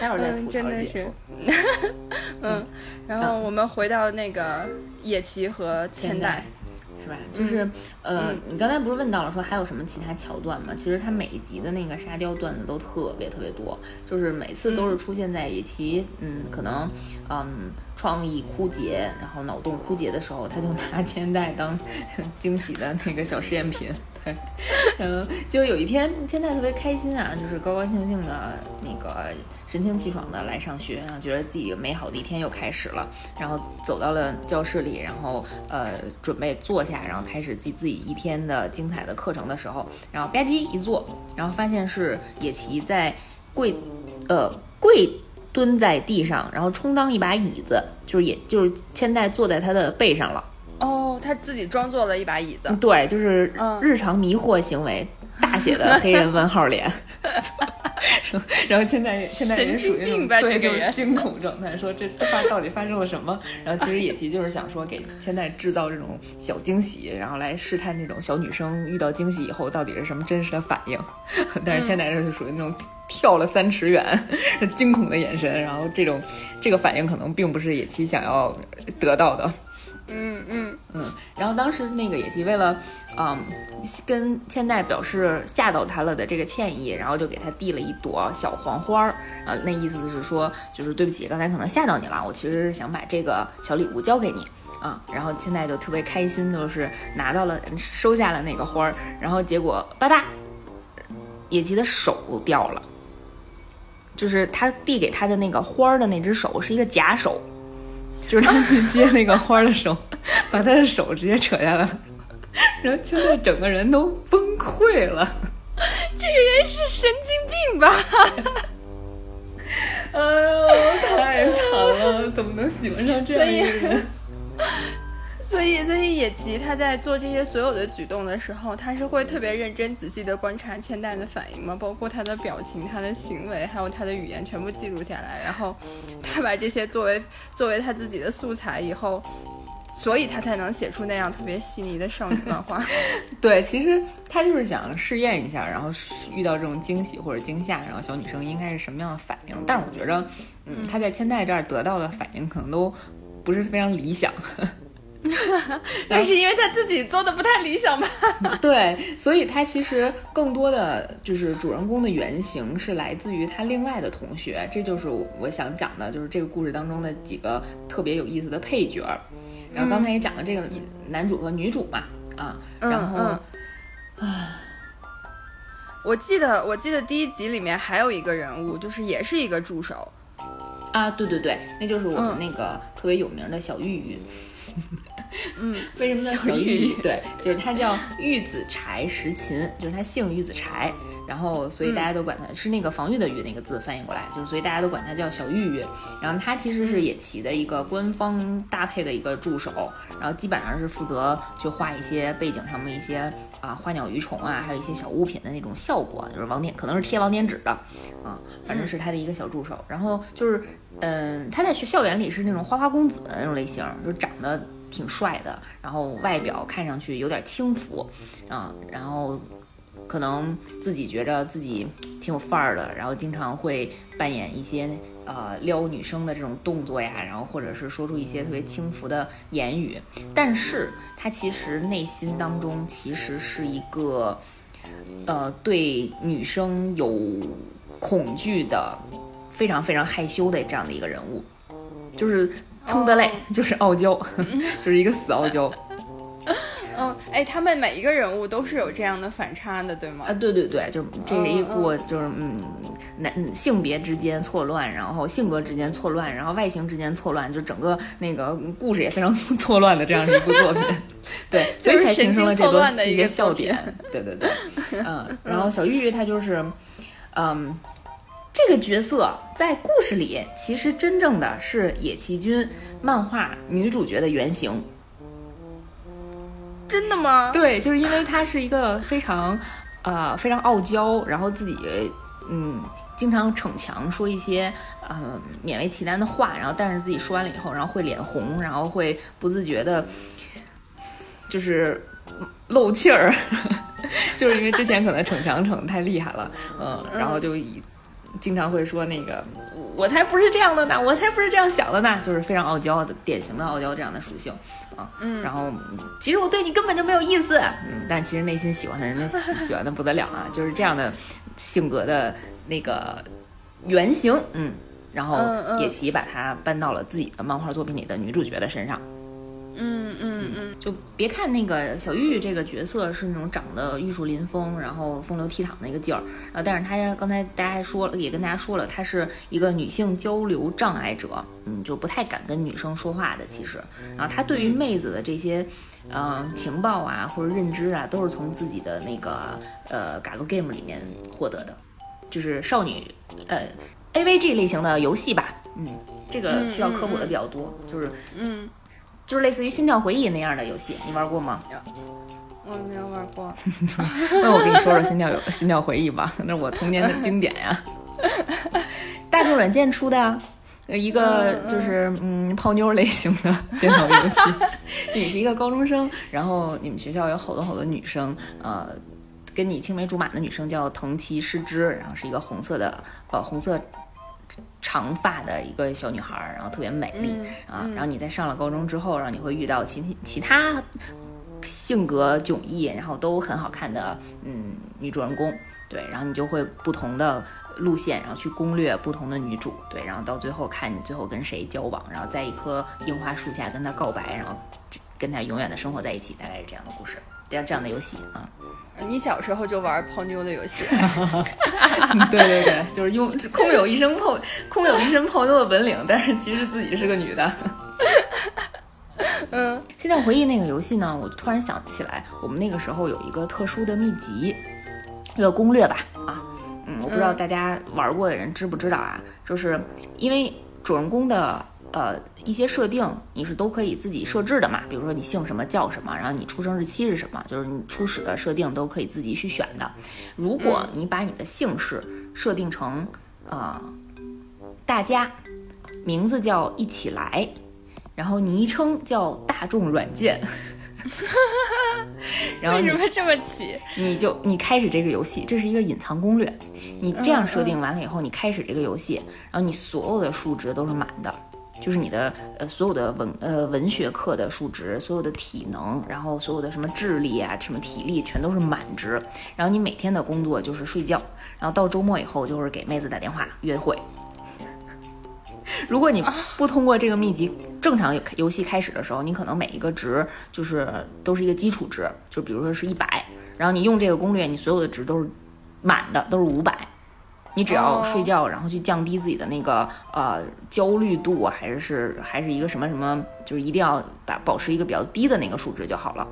待会儿再吐槽姐夫。嗯，然后我们回到那个野崎和千代。是吧？就是，呃，你刚才不是问到了说还有什么其他桥段吗？其实他每一集的那个沙雕段子都特别特别多，就是每次都是出现在野崎，嗯，可能，嗯，创意枯竭，然后脑洞枯竭的时候，他就拿 肩带当 惊喜的那个小试验品。对，嗯，就有一天千代特别开心啊，就是高高兴兴的那个。神清气爽的来上学，然后觉得自己美好的一天又开始了，然后走到了教室里，然后呃准备坐下，然后开始记自己一天的精彩的课程的时候，然后吧唧一坐，然后发现是野崎在跪，呃跪蹲在地上，然后充当一把椅子，就是也就是千代坐在他的背上了。哦，他自己装作了一把椅子。对，就是日常迷惑行为，大写的黑人问号脸。然后现在现在人属于那种对，就是惊恐状态，说这发到底发生了什么？然后其实野崎就是想说给千代制造这种小惊喜，然后来试探这种小女生遇到惊喜以后到底是什么真实的反应。但是千代这就属于那种跳了三尺远，惊恐的眼神，然后这种这个反应可能并不是野崎想要得到的。嗯嗯。嗯，然后当时那个野崎为了，嗯，跟千代表示吓到他了的这个歉意，然后就给他递了一朵小黄花儿，啊，那意思是说，就是对不起，刚才可能吓到你了，我其实是想把这个小礼物交给你，啊，然后千代就特别开心，就是拿到了，收下了那个花儿，然后结果吧嗒，野崎的手掉了，就是他递给他的那个花儿的那只手是一个假手。就是他去接那个花的时候，把他的手直接扯下来了，然后现在整个人都崩溃了。这个人是神经病吧？哎呦，太惨了！怎么能喜欢上这样一个人？所以，所以野崎他在做这些所有的举动的时候，他是会特别认真仔细的观察千代的反应吗？包括他的表情、他的行为，还有他的语言，全部记录下来。然后，他把这些作为作为他自己的素材，以后所以他才能写出那样特别细腻的少女漫画。对，其实他就是想试验一下，然后遇到这种惊喜或者惊吓，然后小女生应该是什么样的反应。但是我觉着，嗯，他在千代这儿得到的反应可能都不是非常理想。那是因为他自己做的不太理想吧？对，所以他其实更多的就是主人公的原型是来自于他另外的同学，这就是我想讲的，就是这个故事当中的几个特别有意思的配角。然后刚才也讲了这个男主和女主嘛，啊，然后啊，我记得我记得第一集里面还有一个人物，就是也是一个助手啊，对对对，那就是我们那个特别有名的小玉玉。嗯，为什么叫小玉？对，就是他 叫玉子柴石琴，就是他姓玉子柴，然后所以大家都管它是那个防御的御那个字翻译过来，就是所以大家都管它叫小玉玉。然后它其实是野崎的一个官方搭配的一个助手，然后基本上是负责就画一些背景上面一些啊花鸟鱼虫啊，还有一些小物品的那种效果，就是网点可能是贴网点纸的啊，反正是他的一个小助手。然后就是。嗯，他在学校园里是那种花花公子的那种类型，就长得挺帅的，然后外表看上去有点轻浮，啊，然后可能自己觉着自己挺有范儿的，然后经常会扮演一些呃撩女生的这种动作呀，然后或者是说出一些特别轻浮的言语，但是他其实内心当中其实是一个呃对女生有恐惧的。非常非常害羞的这样的一个人物，就是蹭的累，就是傲娇，就是一个死傲娇。嗯，哎，他们每一个人物都是有这样的反差的，对吗？啊，对对对，就这是一部就是嗯，男性别之间错乱，然后性格之间错乱，然后外形之间错乱，就整个那个故事也非常错乱的这样的一部作品。对，所以才形成了这多这些笑点。对对对，嗯，然后小玉玉她就是，嗯。这个角色在故事里其实真正的是野崎君漫画女主角的原型。真的吗？对，就是因为他是一个非常呃非常傲娇，然后自己嗯经常逞强，说一些呃勉为其难的话，然后但是自己说完了以后，然后会脸红，然后会不自觉的，就是漏气儿，就是因为之前可能逞强逞太厉害了，嗯，然后就以。经常会说那个，我才不是这样的呢，我才不是这样想的呢，就是非常傲娇的，典型的傲娇这样的属性啊。嗯，然后其实我对你根本就没有意思，嗯，但其实内心喜欢的人家 喜欢的不得了啊，就是这样的性格的那个原型，嗯，然后野崎把它搬到了自己的漫画作品里的女主角的身上。嗯嗯嗯，就别看那个小玉这个角色是那种长得玉树临风，然后风流倜傥的一个劲儿啊，但是她刚才大家还说了，也跟大家说了，她是一个女性交流障碍者，嗯，就不太敢跟女生说话的。其实，然后她对于妹子的这些，嗯，情报啊或者认知啊，都是从自己的那个呃 gal game 里面获得的，就是少女呃 AVG 类型的游戏吧，嗯，这个需要科普的比较多，就是嗯。就是类似于《心跳回忆》那样的游戏，你玩过吗？我没有玩过。那我跟你说说《心跳有心跳回忆》吧，那是我童年的经典呀。大众软件出的，一个就是嗯泡妞类型的电脑游戏。你是一个高中生，然后你们学校有好多好多女生，呃，跟你青梅竹马的女生叫藤崎诗织，然后是一个红色的呃红色。长发的一个小女孩，然后特别美丽啊。然后你在上了高中之后，然后你会遇到其其他性格迥异，然后都很好看的嗯女主人公，对。然后你就会不同的路线，然后去攻略不同的女主，对。然后到最后看你最后跟谁交往，然后在一棵樱花树下跟她告白，然后跟她永远的生活在一起，大概是这样的故事，这样这样的游戏啊。你小时候就玩泡妞的游戏，对对对，就是用空有一身泡空有一身泡妞的本领，但是其实自己是个女的。嗯，现在回忆那个游戏呢，我突然想起来，我们那个时候有一个特殊的秘籍，一个攻略吧，啊，嗯，我不知道大家玩过的人知不知道啊，就是因为主人公的。呃，一些设定你是都可以自己设置的嘛？比如说你姓什么叫什么，然后你出生日期是什么，就是你初始的设定都可以自己去选的。如果你把你的姓氏设定成呃大家名字叫一起来，然后昵称叫大众软件。然后为什么这么起？你就你开始这个游戏，这是一个隐藏攻略。你这样设定完了以后，你开始这个游戏，然后你所有的数值都是满的，就是你的呃所有的文呃文学课的数值，所有的体能，然后所有的什么智力啊、什么体力全都是满值。然后你每天的工作就是睡觉，然后到周末以后就是给妹子打电话约会。如果你不通过这个秘籍，正常游戏开始的时候，你可能每一个值就是都是一个基础值，就比如说是一百，然后你用这个攻略，你所有的值都是满的，都是五百。你只要睡觉，然后去降低自己的那个呃焦虑度，还是是还是一个什么什么，就是一定要把保持一个比较低的那个数值就好了。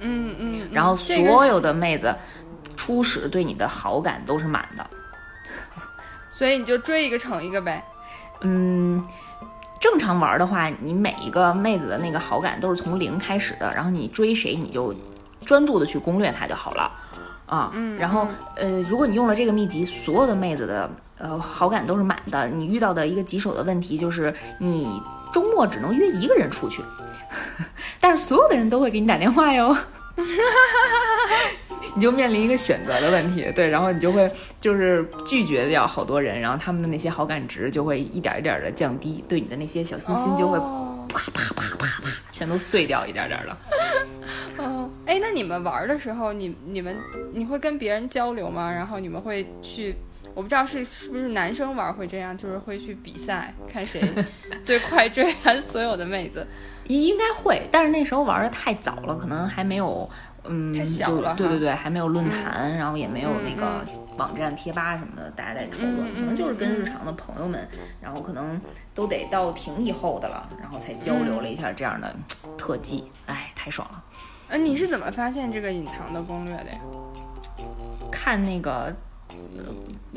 嗯嗯。然后所有的妹子初始对你的好感都是满的，所以你就追一个成一个呗。嗯，正常玩的话，你每一个妹子的那个好感都是从零开始的，然后你追谁你就专注的去攻略她就好了啊。嗯，然后呃，如果你用了这个秘籍，所有的妹子的呃好感都是满的，你遇到的一个棘手的问题就是你周末只能约一个人出去，但是所有的人都会给你打电话哟。你就面临一个选择的问题，对，然后你就会就是拒绝掉好多人，然后他们的那些好感值就会一点一点的降低，对你的那些小心心就会啪啪啪啪啪全都碎掉一点点的。哦，哎，那你们玩的时候，你你们你会跟别人交流吗？然后你们会去，我不知道是是不是男生玩会这样，就是会去比赛，看谁 最快追完所有的妹子。应应该会，但是那时候玩的太早了，可能还没有。嗯，太小了，对对对，还没有论坛，然后也没有那个网站、贴吧什么的，大家在讨论，可能就是跟日常的朋友们，然后可能都得到挺以后的了，然后才交流了一下这样的特技，哎，太爽了。呃，你是怎么发现这个隐藏的攻略的呀？看那个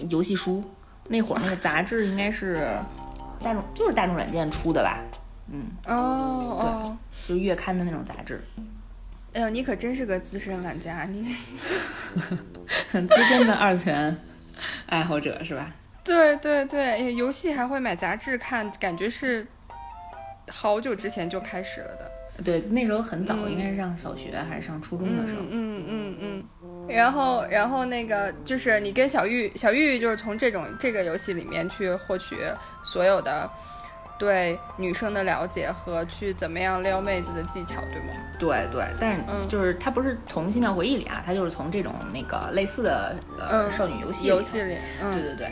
游戏书，那会儿那个杂志应该是大众，就是大众软件出的吧？嗯，哦哦，就月刊的那种杂志。哎呦，你可真是个资深玩家，你很 资深的二次元爱好者是吧？对对对，游戏还会买杂志看，感觉是好久之前就开始了的。对，那时候很早，应该是上小学还是上初中的时候。嗯嗯嗯。然后，然后那个就是你跟小玉，小玉就是从这种这个游戏里面去获取所有的。对女生的了解和去怎么样撩妹子的技巧，对吗？对对，但是就是他不是从《心跳回忆》里啊，他就是从这种那个类似的呃少女游戏游戏里，对对对。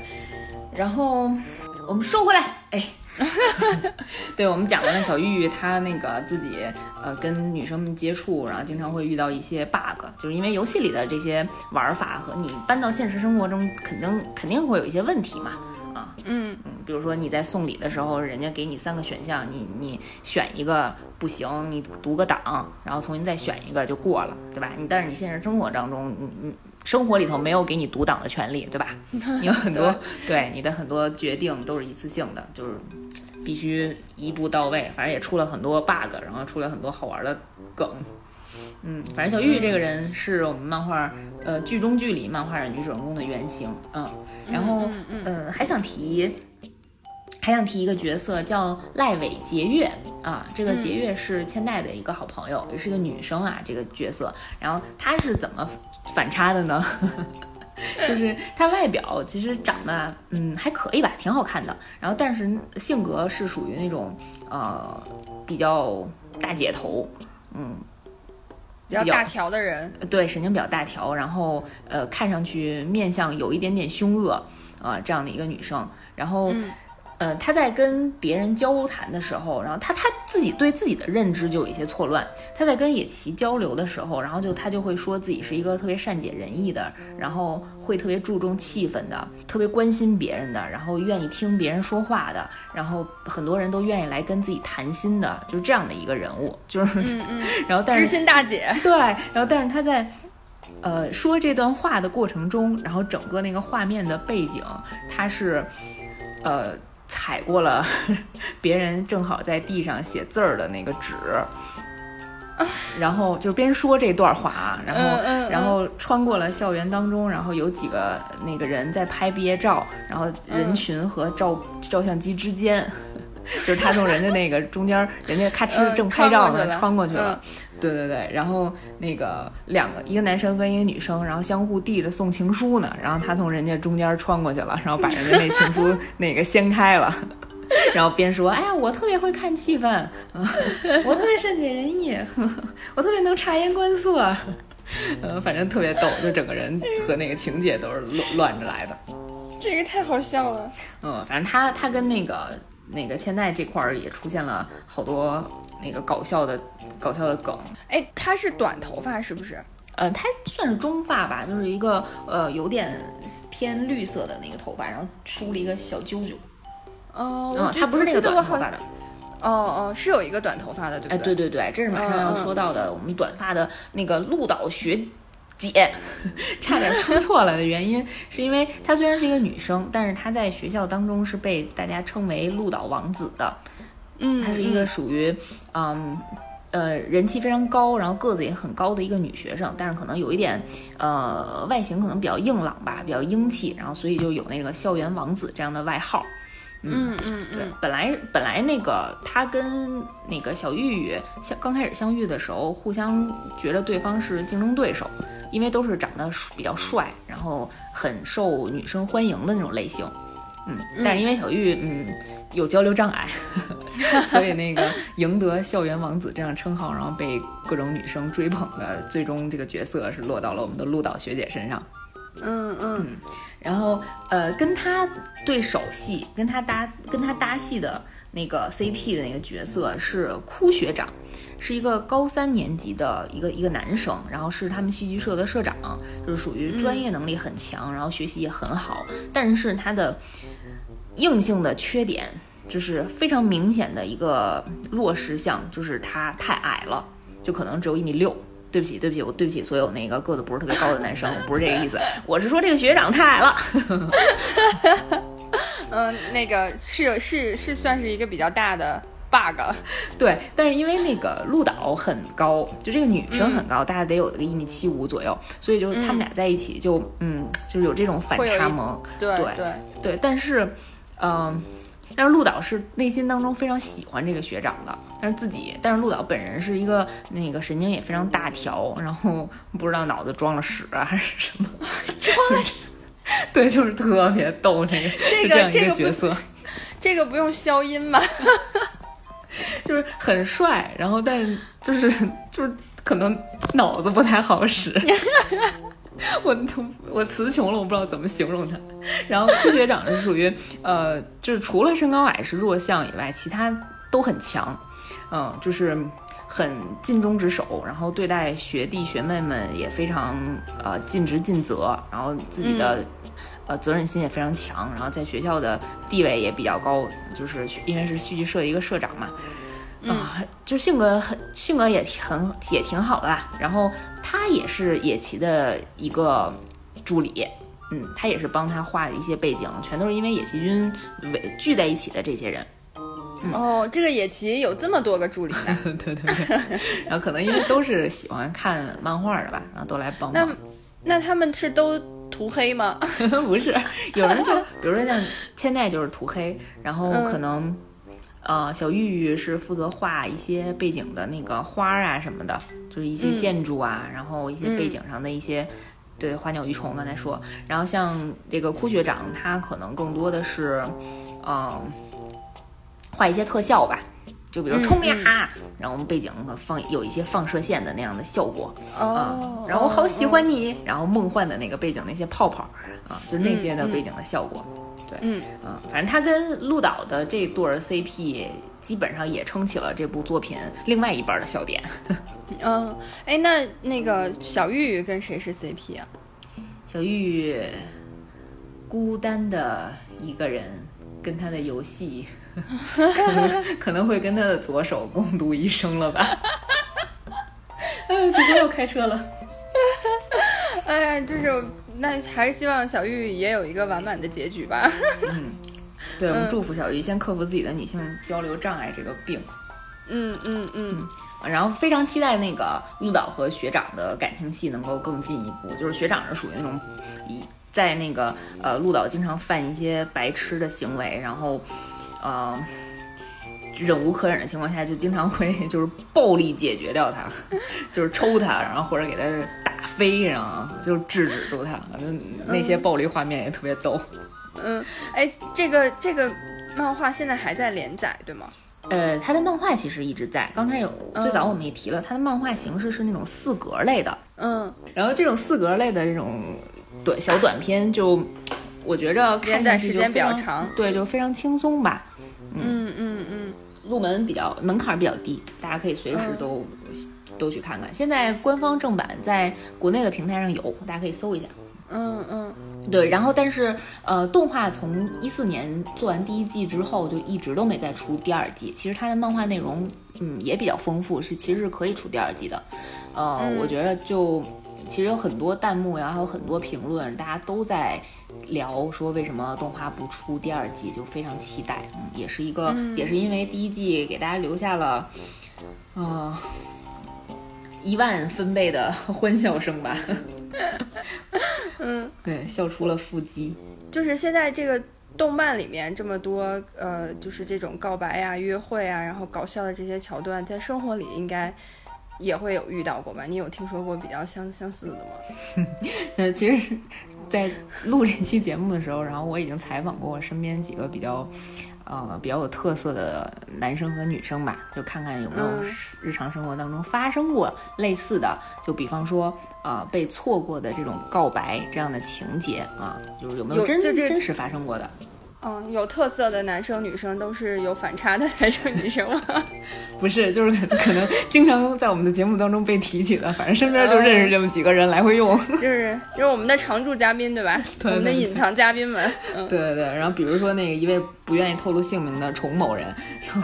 然后我们收回来，哎，对我们讲完了小玉玉她那个自己呃跟女生们接触，然后经常会遇到一些 bug，就是因为游戏里的这些玩法和你搬到现实生活中，肯定肯定会有一些问题嘛。啊嗯嗯，比如说你在送礼的时候，人家给你三个选项，你你选一个不行，你读个档，然后重新再选一个就过了，对吧？你但是你现实生活当中，你你生活里头没有给你独挡的权利，对吧？你有很多对你的很多决定都是一次性的，就是必须一步到位。反正也出了很多 bug，然后出了很多好玩的梗。嗯，反正小玉这个人是我们漫画呃剧中剧里漫画女主人公的原型，嗯。然后，嗯，还想提，还想提一个角色叫赖尾结月啊。这个结月是千代的一个好朋友，也是一个女生啊。这个角色，然后她是怎么反差的呢？就是她外表其实长得嗯还可以吧，挺好看的。然后，但是性格是属于那种呃比较大姐头，嗯。比较大条的人，对，神经比较大条，然后呃，看上去面相有一点点凶恶啊，这样的一个女生，然后。呃，他在跟别人交谈的时候，然后他他自己对自己的认知就有一些错乱。他在跟野崎交流的时候，然后就他就会说自己是一个特别善解人意的，然后会特别注重气氛的，特别关心别人的，然后愿意听别人说话的，然后很多人都愿意来跟自己谈心的，就是这样的一个人物。就是，然后但是知心大姐对，然后但是他在呃说这段话的过程中，然后整个那个画面的背景，他是呃。踩过了 别人正好在地上写字儿的那个纸，然后就边说这段话，然后然后穿过了校园当中，然后有几个那个人在拍毕业照，然后人群和照照相机之间，就是他从人家那个中间，人家咔哧正拍照呢，穿过去了。对对对，然后那个两个，一个男生跟一个女生，然后相互递着送情书呢，然后他从人家中间穿过去了，然后把人家那情书 那个掀开了，然后边说：“哎呀，我特别会看气氛，我特别善解人意，我特别能察言观色。”呃，反正特别逗，就整个人和那个情节都是乱乱着来的。这个太好笑了。嗯，反正他他跟那个那个现代这块儿也出现了好多那个搞笑的搞笑的梗。哎，他是短头发是不是？呃，他算是中发吧，就是一个呃有点偏绿色的那个头发，然后梳了一个小揪揪。哦，他不是那个短头发的。哦哦，是有一个短头发的，对不对？哎，对对对，这是马上要说到的，我们短发的那个鹿岛学姐，差点说错了的原因，是因为她虽然是一个女生，但是她在学校当中是被大家称为鹿岛王子的。嗯，她是一个属于嗯呃人气非常高，然后个子也很高的一个女学生，但是可能有一点呃外形可能比较硬朗吧，比较英气，然后所以就有那个校园王子这样的外号。嗯嗯对，本来本来那个他跟那个小玉玉相刚开始相遇的时候，互相觉得对方是竞争对手，因为都是长得比较帅，然后很受女生欢迎的那种类型。嗯，但是因为小玉嗯有交流障碍，所以那个赢得校园王子这样称号，然后被各种女生追捧的，最终这个角色是落到了我们的鹿岛学姐身上。嗯嗯。然后，呃，跟他对手戏、跟他搭、跟他搭戏的那个 CP 的那个角色是哭学长，是一个高三年级的一个一个男生，然后是他们戏剧社的社长，就是属于专业能力很强，然后学习也很好，但是他的硬性的缺点就是非常明显的一个弱势项，就是他太矮了，就可能只有一米六。对不起，对不起，我对不起所有那个个子不是特别高的男生，我不是这个意思，我是说这个学长太矮了。嗯，那个是是是算是一个比较大的 bug。对，但是因为那个鹿岛很高，就这个女生很高，大概得有个一米七五左右，所以就他们俩在一起就嗯，就是有这种反差萌。对对对，但是嗯。但是鹿岛是内心当中非常喜欢这个学长的，但是自己，但是鹿岛本人是一个那个神经也非常大条，然后不知道脑子装了屎啊还是什么，装了屎，对，就是特别逗这 个这个这个角色，这个不用消音吗？就是很帅，然后但就是就是可能脑子不太好使。我我词穷了，我不知道怎么形容他。然后科学长是属于呃，就是除了身高矮是弱项以外，其他都很强。嗯，就是很尽忠职守，然后对待学弟学妹们也非常呃尽职尽责，然后自己的呃责任心也非常强，然后在学校的地位也比较高，就是因为是戏剧社的一个社长嘛。啊，就性格很性格也很也挺好的，然后他也是野崎的一个助理，嗯，他也是帮他画一些背景，全都是因为野崎君围聚在一起的这些人。哦，这个野崎有这么多个助理呢？对对对，然后可能因为都是喜欢看漫画的吧，然后都来帮忙。那那他们是都涂黑吗？不是，有人就比如说像千代就是涂黑，然后可能。呃，小玉玉是负责画一些背景的那个花啊什么的，就是一些建筑啊，然后一些背景上的一些，对花鸟鱼虫刚才说，然后像这个枯学长，他可能更多的是，嗯，画一些特效吧，就比如冲呀，然后我们背景放有一些放射线的那样的效果啊，然后好喜欢你，然后梦幻的那个背景那些泡泡啊，就是那些的背景的效果。对，嗯嗯，反正他跟鹿岛的这对 CP 基本上也撑起了这部作品另外一半的笑点。嗯，哎，那那个小玉跟谁是 CP 啊？小玉孤单的一个人，跟他的游戏 可能可能会跟他的左手共度一生了吧。哎，主播又开车了。哎呀，就是。那还是希望小玉也有一个完满的结局吧。嗯，对，我们祝福小玉先克服自己的女性交流障碍这个病。嗯嗯嗯。然后非常期待那个鹿岛和学长的感情戏能够更进一步。就是学长是属于那种，一在那个呃鹿岛经常犯一些白痴的行为，然后呃忍无可忍的情况下，就经常会 就是暴力解决掉他，就是抽他，然后或者给他打飞，然后就制止住他。反正那些暴力画面也特别逗。嗯，哎，这个这个漫画现在还在连载，对吗？呃，他的漫画其实一直在。刚才有最早我们也提了，他的漫画形式是那种四格类的。嗯，然后这种四格类的这种短小短片，就我觉着连载时间比较长，对，就非常轻松吧。嗯嗯嗯，入门比较门槛比较低，大家可以随时都都去看看。现在官方正版在国内的平台上有，大家可以搜一下。嗯嗯，对，然后但是呃，动画从一四年做完第一季之后，就一直都没再出第二季。其实它的漫画内容嗯也比较丰富，是其实是可以出第二季的。呃，我觉得就其实有很多弹幕呀，还有很多评论，大家都在聊说为什么动画不出第二季，就非常期待。嗯，也是一个，也是因为第一季给大家留下了啊一万分贝的欢笑声吧。嗯，对，笑出了腹肌。就是现在这个动漫里面这么多，呃，就是这种告白呀、约会啊，然后搞笑的这些桥段，在生活里应该也会有遇到过吧？你有听说过比较相相似的吗？呃，其实，在录这期节目的时候，然后我已经采访过我身边几个比较。呃，比较有特色的男生和女生吧，就看看有没有日常生活当中发生过类似的，就比方说，呃，被错过的这种告白这样的情节啊，就是有没有真真实发生过的。嗯，有特色的男生女生都是有反差的男生女生吗？不是，就是可能经常在我们的节目当中被提起的，反正身边就认识这么几个人来回用。就是就是我们的常驻嘉宾对吧？我们的隐藏嘉宾们。对对对，然后比如说那个一位不愿意透露姓名的崇某人，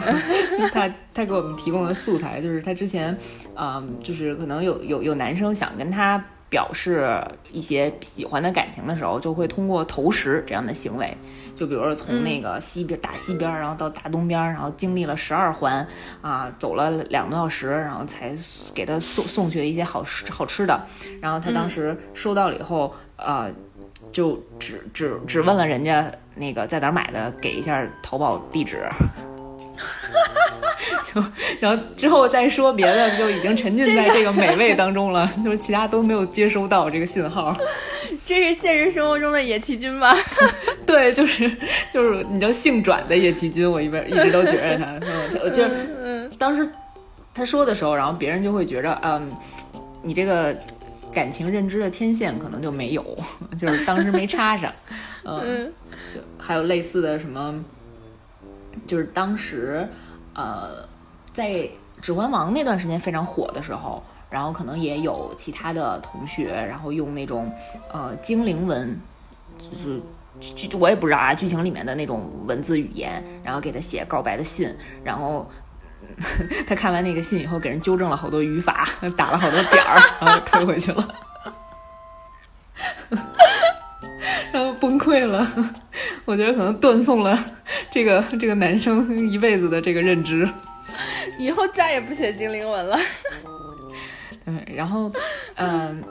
他他给我们提供的素材就是他之前，嗯，就是可能有有有男生想跟他表示一些喜欢的感情的时候，就会通过投食这样的行为。就比如说从那个西边大西边，然后到大东边，然后经历了十二环啊，走了两个多小时，然后才给他送送去了一些好吃好吃的。然后他当时收到了以后，呃，就只只只问了人家那个在哪儿买的，给一下淘宝地址。就然后之后再说别的，就已经沉浸在这个美味当中了，就是其他都没有接收到这个信号。这是现实生活中的野崎君吧？对，就是就是你知道性转的野崎君，我一边一直都觉得他，我就是当时他说的时候，然后别人就会觉着，嗯，你这个感情认知的天线可能就没有，就是当时没插上。嗯，还有类似的什么，就是当时呃，在《指环王》那段时间非常火的时候。然后可能也有其他的同学，然后用那种呃精灵文，就是剧我也不知道啊，剧情里面的那种文字语言，然后给他写告白的信，然后 他看完那个信以后，给人纠正了好多语法，打了好多点儿，然后退回去了，然后崩溃了。我觉得可能断送了这个这个男生一辈子的这个认知，以后再也不写精灵文了。嗯，然后，嗯，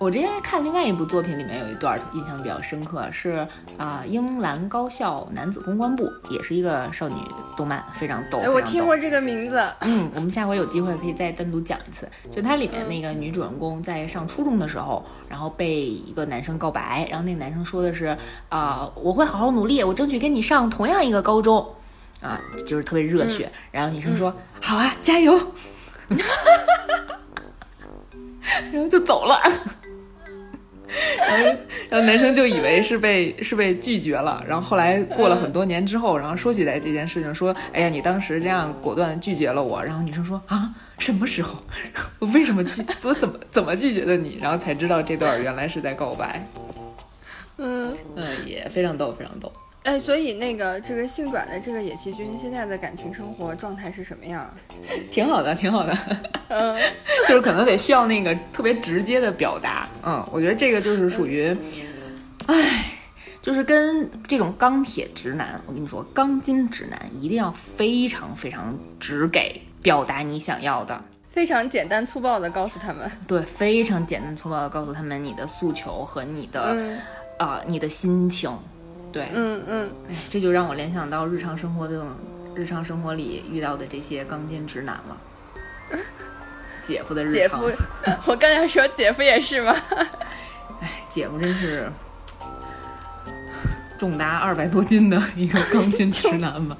我之前看另外一部作品，里面有一段印象比较深刻，是啊，英兰高校男子公关部，也是一个少女动漫，非常逗。哎，我听过这个名字。嗯，我们下回有机会可以再单独讲一次。就它里面那个女主人公在上初中的时候，然后被一个男生告白，然后那个男生说的是啊，我会好好努力，我争取跟你上同样一个高中，啊，就是特别热血。然后女生说好啊，加油。然后就走了，然后然后男生就以为是被是被拒绝了，然后后来过了很多年之后，然后说起来这件事情，说哎呀，你当时这样果断拒绝了我，然后女生说啊，什么时候？我为什么拒？我怎么怎么拒绝的你？然后才知道这段原来是在告白。嗯嗯，也非常逗，非常逗。哎，所以那个这个性转的这个野崎君现在的感情生活状态是什么样？挺好的，挺好的。嗯，就是可能得需要那个特别直接的表达。嗯，我觉得这个就是属于，哎，就是跟这种钢铁直男，我跟你说，钢筋直男一定要非常非常直给表达你想要的，非常简单粗暴的告诉他们。对，非常简单粗暴的告诉他们你的诉求和你的啊你的心情。对，嗯嗯，哎，这就让我联想到日常生活的日常生活里遇到的这些钢筋直男了？姐夫的日常，姐夫，我刚才说姐夫也是吗？哎，姐夫真是重达二百多斤的一个钢筋直男吧？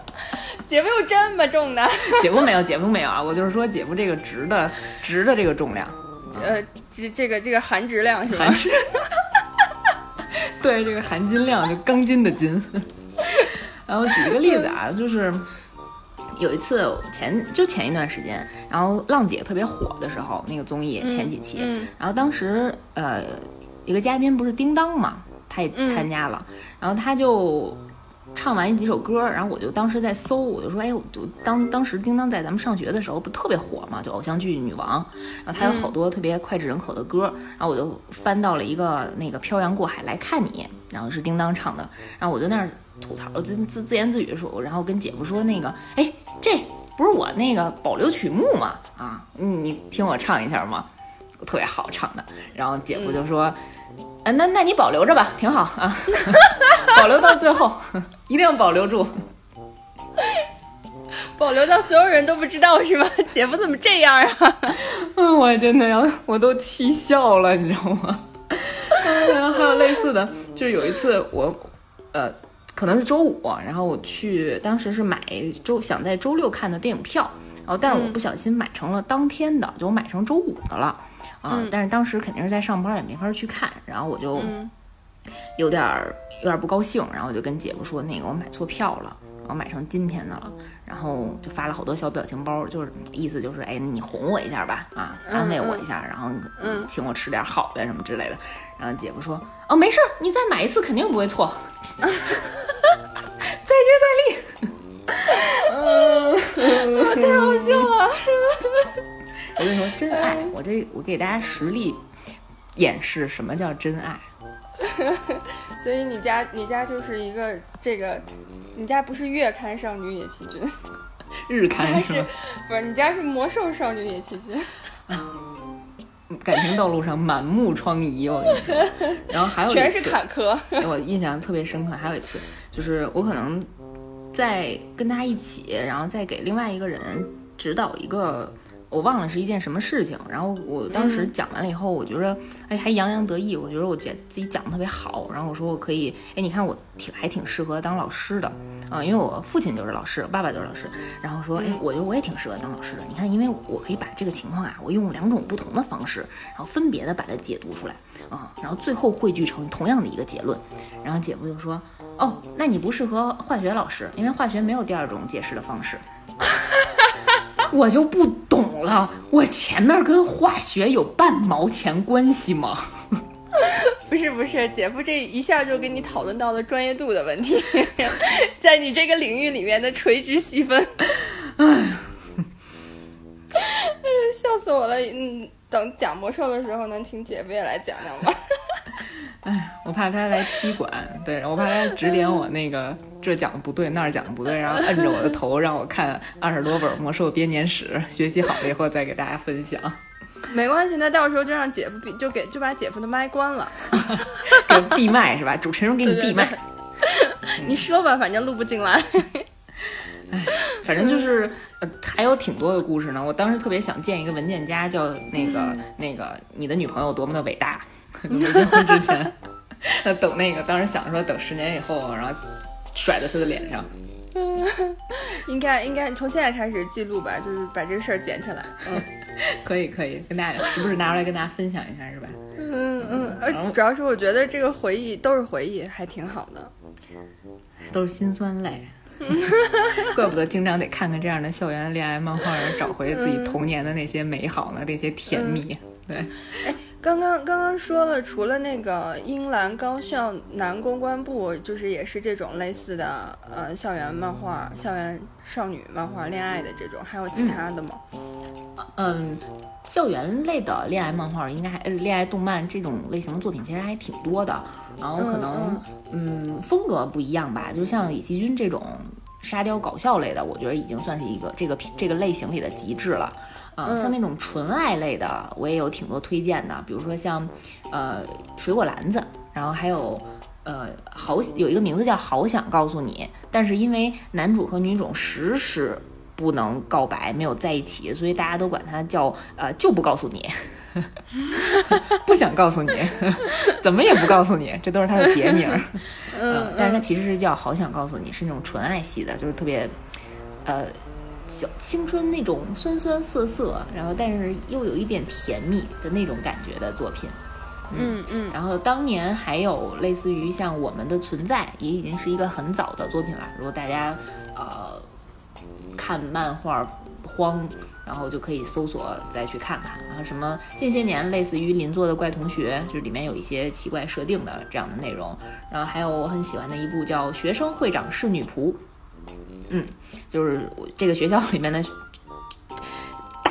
姐夫有这么重的？姐夫没有，姐夫没有啊！我就是说姐夫这个直的直的这个重量，呃，这这个这个含质量是吧？含质，对，这个含金量就钢筋的筋。然后举一个例子啊，就是有一次前就前一段时间，然后浪姐特别火的时候，那个综艺前几期，然后当时呃一个嘉宾不是叮当嘛，他也参加了，然后他就唱完一几首歌，然后我就当时在搜，我就说，哎，我就当当时叮当在咱们上学的时候不特别火嘛，就偶像剧女王，然后他有好多特别脍炙人口的歌，然后我就翻到了一个那个漂洋过海来看你，然后是叮当唱的，然后我就那儿。吐槽自自自言自语说，然后跟姐夫说那个，哎，这不是我那个保留曲目吗？啊，你你听我唱一下吗？特别好唱的。然后姐夫就说，啊，那那你保留着吧，挺好啊，保留到最后，一定要保留住，保留到所有人都不知道是吗？姐夫怎么这样啊？嗯，我真的要，我都气笑了，你知道吗？然后还有类似的，就是有一次我，呃。可能是周五，然后我去，当时是买周想在周六看的电影票，然后但是我不小心买成了当天的，就我买成周五的了，啊，但是当时肯定是在上班，也没法去看，然后我就有点儿有点不高兴，然后我就跟姐夫说，那个我买错票了，我买成今天的了，然后就发了好多小表情包，就是意思就是，哎，你哄我一下吧，啊，安慰我一下，然后请我吃点好的什么之类的，然后姐夫说，哦，没事，你再买一次肯定不会错。再接再厉，嗯，太好笑了。我跟你说，真爱，我这我给大家实例演示什么叫真爱。所以你家你家就是一个这个，你家不是月刊少女野崎君，日刊是吗？不是，你家是魔兽少女野崎君。感情道路上满目疮痍，我跟你说，然后还有全是坎坷。我印象特别深刻，还有一次，就是我可能在跟他一起，然后再给另外一个人指导一个。我忘了是一件什么事情，然后我当时讲完了以后，我觉得哎还洋洋得意，我觉得我讲自己讲的特别好，然后我说我可以，哎你看我挺还挺适合当老师的啊，因为我父亲就是老师，爸爸就是老师，然后说哎我觉得我也挺适合当老师的，你看因为我可以把这个情况啊，我用两种不同的方式，然后分别的把它解读出来啊，然后最后汇聚成同样的一个结论，然后姐夫就说哦那你不适合化学老师，因为化学没有第二种解释的方式。我就不懂了，我前面跟化学有半毛钱关系吗？不是不是，姐夫这一下就跟你讨论到了专业度的问题，在你这个领域里面的垂直细分。哎呀，笑死我了！嗯，等讲魔兽的时候，能请姐夫也来讲讲吗？哎，我怕他来踢馆，对我怕他指点我那个这讲的不对，那儿讲的不对，然后摁着我的头让我看二十多本魔兽编年史，学习好了以后再给大家分享。没关系，那到时候就让姐夫就给就把姐夫的麦关了，给闭麦是吧？主持人给你闭麦，你说吧，反正录不进来。哎，反正就是呃，还有挺多的故事呢。我当时特别想建一个文件夹，叫那个那个你的女朋友多么的伟大。没结婚之前，等那个，当时想说等十年以后，然后甩在他的脸上。应该应该从现在开始记录吧，就是把这个事儿捡起来。嗯，可以可以，跟大家时不时拿出来跟大家分享一下，是吧？嗯嗯，而主要是我觉得这个回忆都是回忆，还挺好的。都是心酸泪，怪不得经常得看看这样的校园恋爱漫画，找回自己童年的那些美好呢，那些甜蜜。对，哎。刚刚刚刚说了，除了那个英兰高校男公关部，就是也是这种类似的，呃，校园漫画、校园少女漫画、恋爱的这种，还有其他的吗？嗯，校园类的恋爱漫画，应该还恋爱动漫这种类型的作品其实还挺多的。然后可能，嗯，风格不一样吧。就像李奇君这种沙雕搞笑类的，我觉得已经算是一个这个这个类型里的极致了。啊，像那种纯爱类的，我也有挺多推荐的，比如说像，呃，水果篮子，然后还有，呃，好有一个名字叫好想告诉你，但是因为男主和女主时时不能告白，没有在一起，所以大家都管它叫呃就不告诉你，不想告诉你，怎么也不告诉你，这都是它的别名。嗯，但是它其实是叫好想告诉你，是那种纯爱系的，就是特别呃小青春那种酸酸涩涩，然后但是又有一点甜蜜的那种感觉的作品。嗯嗯，然后当年还有类似于像《我们的存在》，也已经是一个很早的作品了。如果大家呃看漫画荒，然后就可以搜索再去看看。然后什么近些年类似于邻座的怪同学，就是里面有一些奇怪设定的这样的内容。然后还有我很喜欢的一部叫《学生会长是女仆》，嗯，就是这个学校里面的。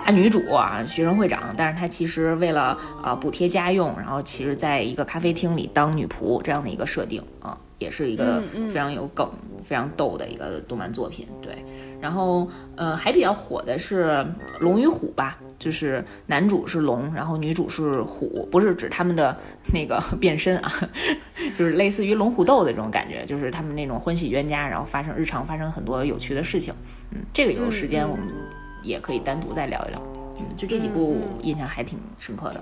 大女主啊，学生会长，但是她其实为了啊补贴家用，然后其实在一个咖啡厅里当女仆这样的一个设定啊，也是一个非常有梗、非常逗的一个动漫作品。对，然后呃还比较火的是《龙与虎》吧，就是男主是龙，然后女主是虎，不是指他们的那个变身啊，就是类似于龙虎斗的这种感觉，就是他们那种欢喜冤家，然后发生日常发生很多有趣的事情。嗯，这个有时间我们。也可以单独再聊一聊，嗯，就这几部印象还挺深刻的，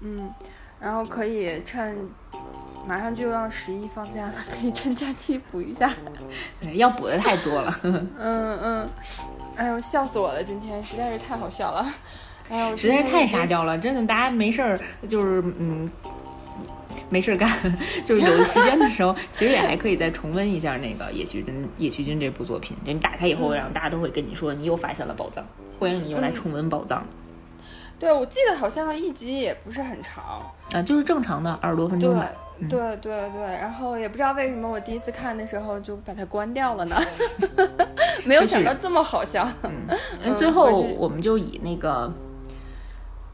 嗯，然后可以趁马上就要十一放假了，可以趁假期补一下，对，要补的太多了，嗯嗯，哎呦，笑死我了，今天实在是太好笑了，哎呦，实在是太沙雕了，真的，大家没事儿就是嗯。没事干，就是有时间的时候，其实也还可以再重温一下那个野崎君野崎君这部作品。就你打开以后，然后大家都会跟你说，你又发现了宝藏，欢迎你又来重温宝藏。对，我记得好像一集也不是很长啊，就是正常的二十多分钟。对对对对，然后也不知道为什么我第一次看的时候就把它关掉了呢，没有想到这么好笑。嗯，最后我们就以那个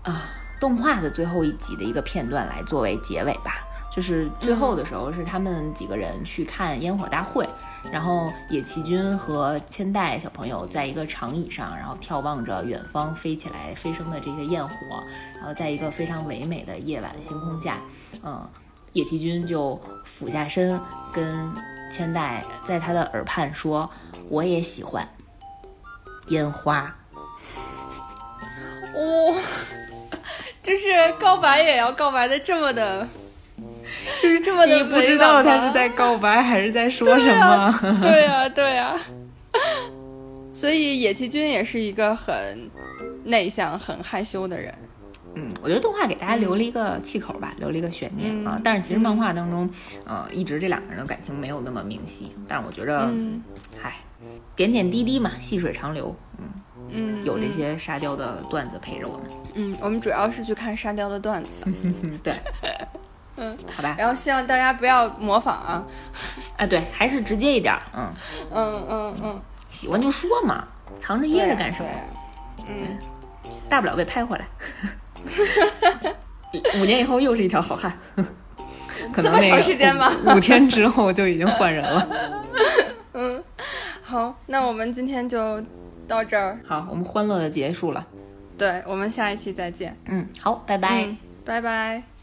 啊动画的最后一集的一个片段来作为结尾吧。就是最后的时候，是他们几个人去看烟火大会，然后野崎君和千代小朋友在一个长椅上，然后眺望着远方飞起来、飞升的这些焰火，然后在一个非常唯美的夜晚星空下，嗯，野崎君就俯下身跟千代在他的耳畔说：“我也喜欢烟花。”哇，就是告白也要告白的这么的。就是这么的，你不知道他是在告白还是在说什么？对呀，对呀。所以野崎君也是一个很内向、很害羞的人。嗯，我觉得动画给大家留了一个气口吧，留了一个悬念啊。但是其实漫画当中，呃，一直这两个人的感情没有那么明晰。但是我觉得，嗨，点点滴滴嘛，细水长流。嗯嗯，有这些沙雕的段子陪着我们。嗯，我们主要是去看沙雕的段子。对。嗯，好吧。然后希望大家不要模仿啊，啊，对，还是直接一点。嗯嗯嗯嗯，喜欢就说嘛，藏着掖着干什么？嗯，大不了被拍回来。五年以后又是一条好汉。可能那个五天之后就已经换人了。嗯，好，那我们今天就到这儿。好，我们欢乐的结束了。对，我们下一期再见。嗯，好，拜拜，拜拜。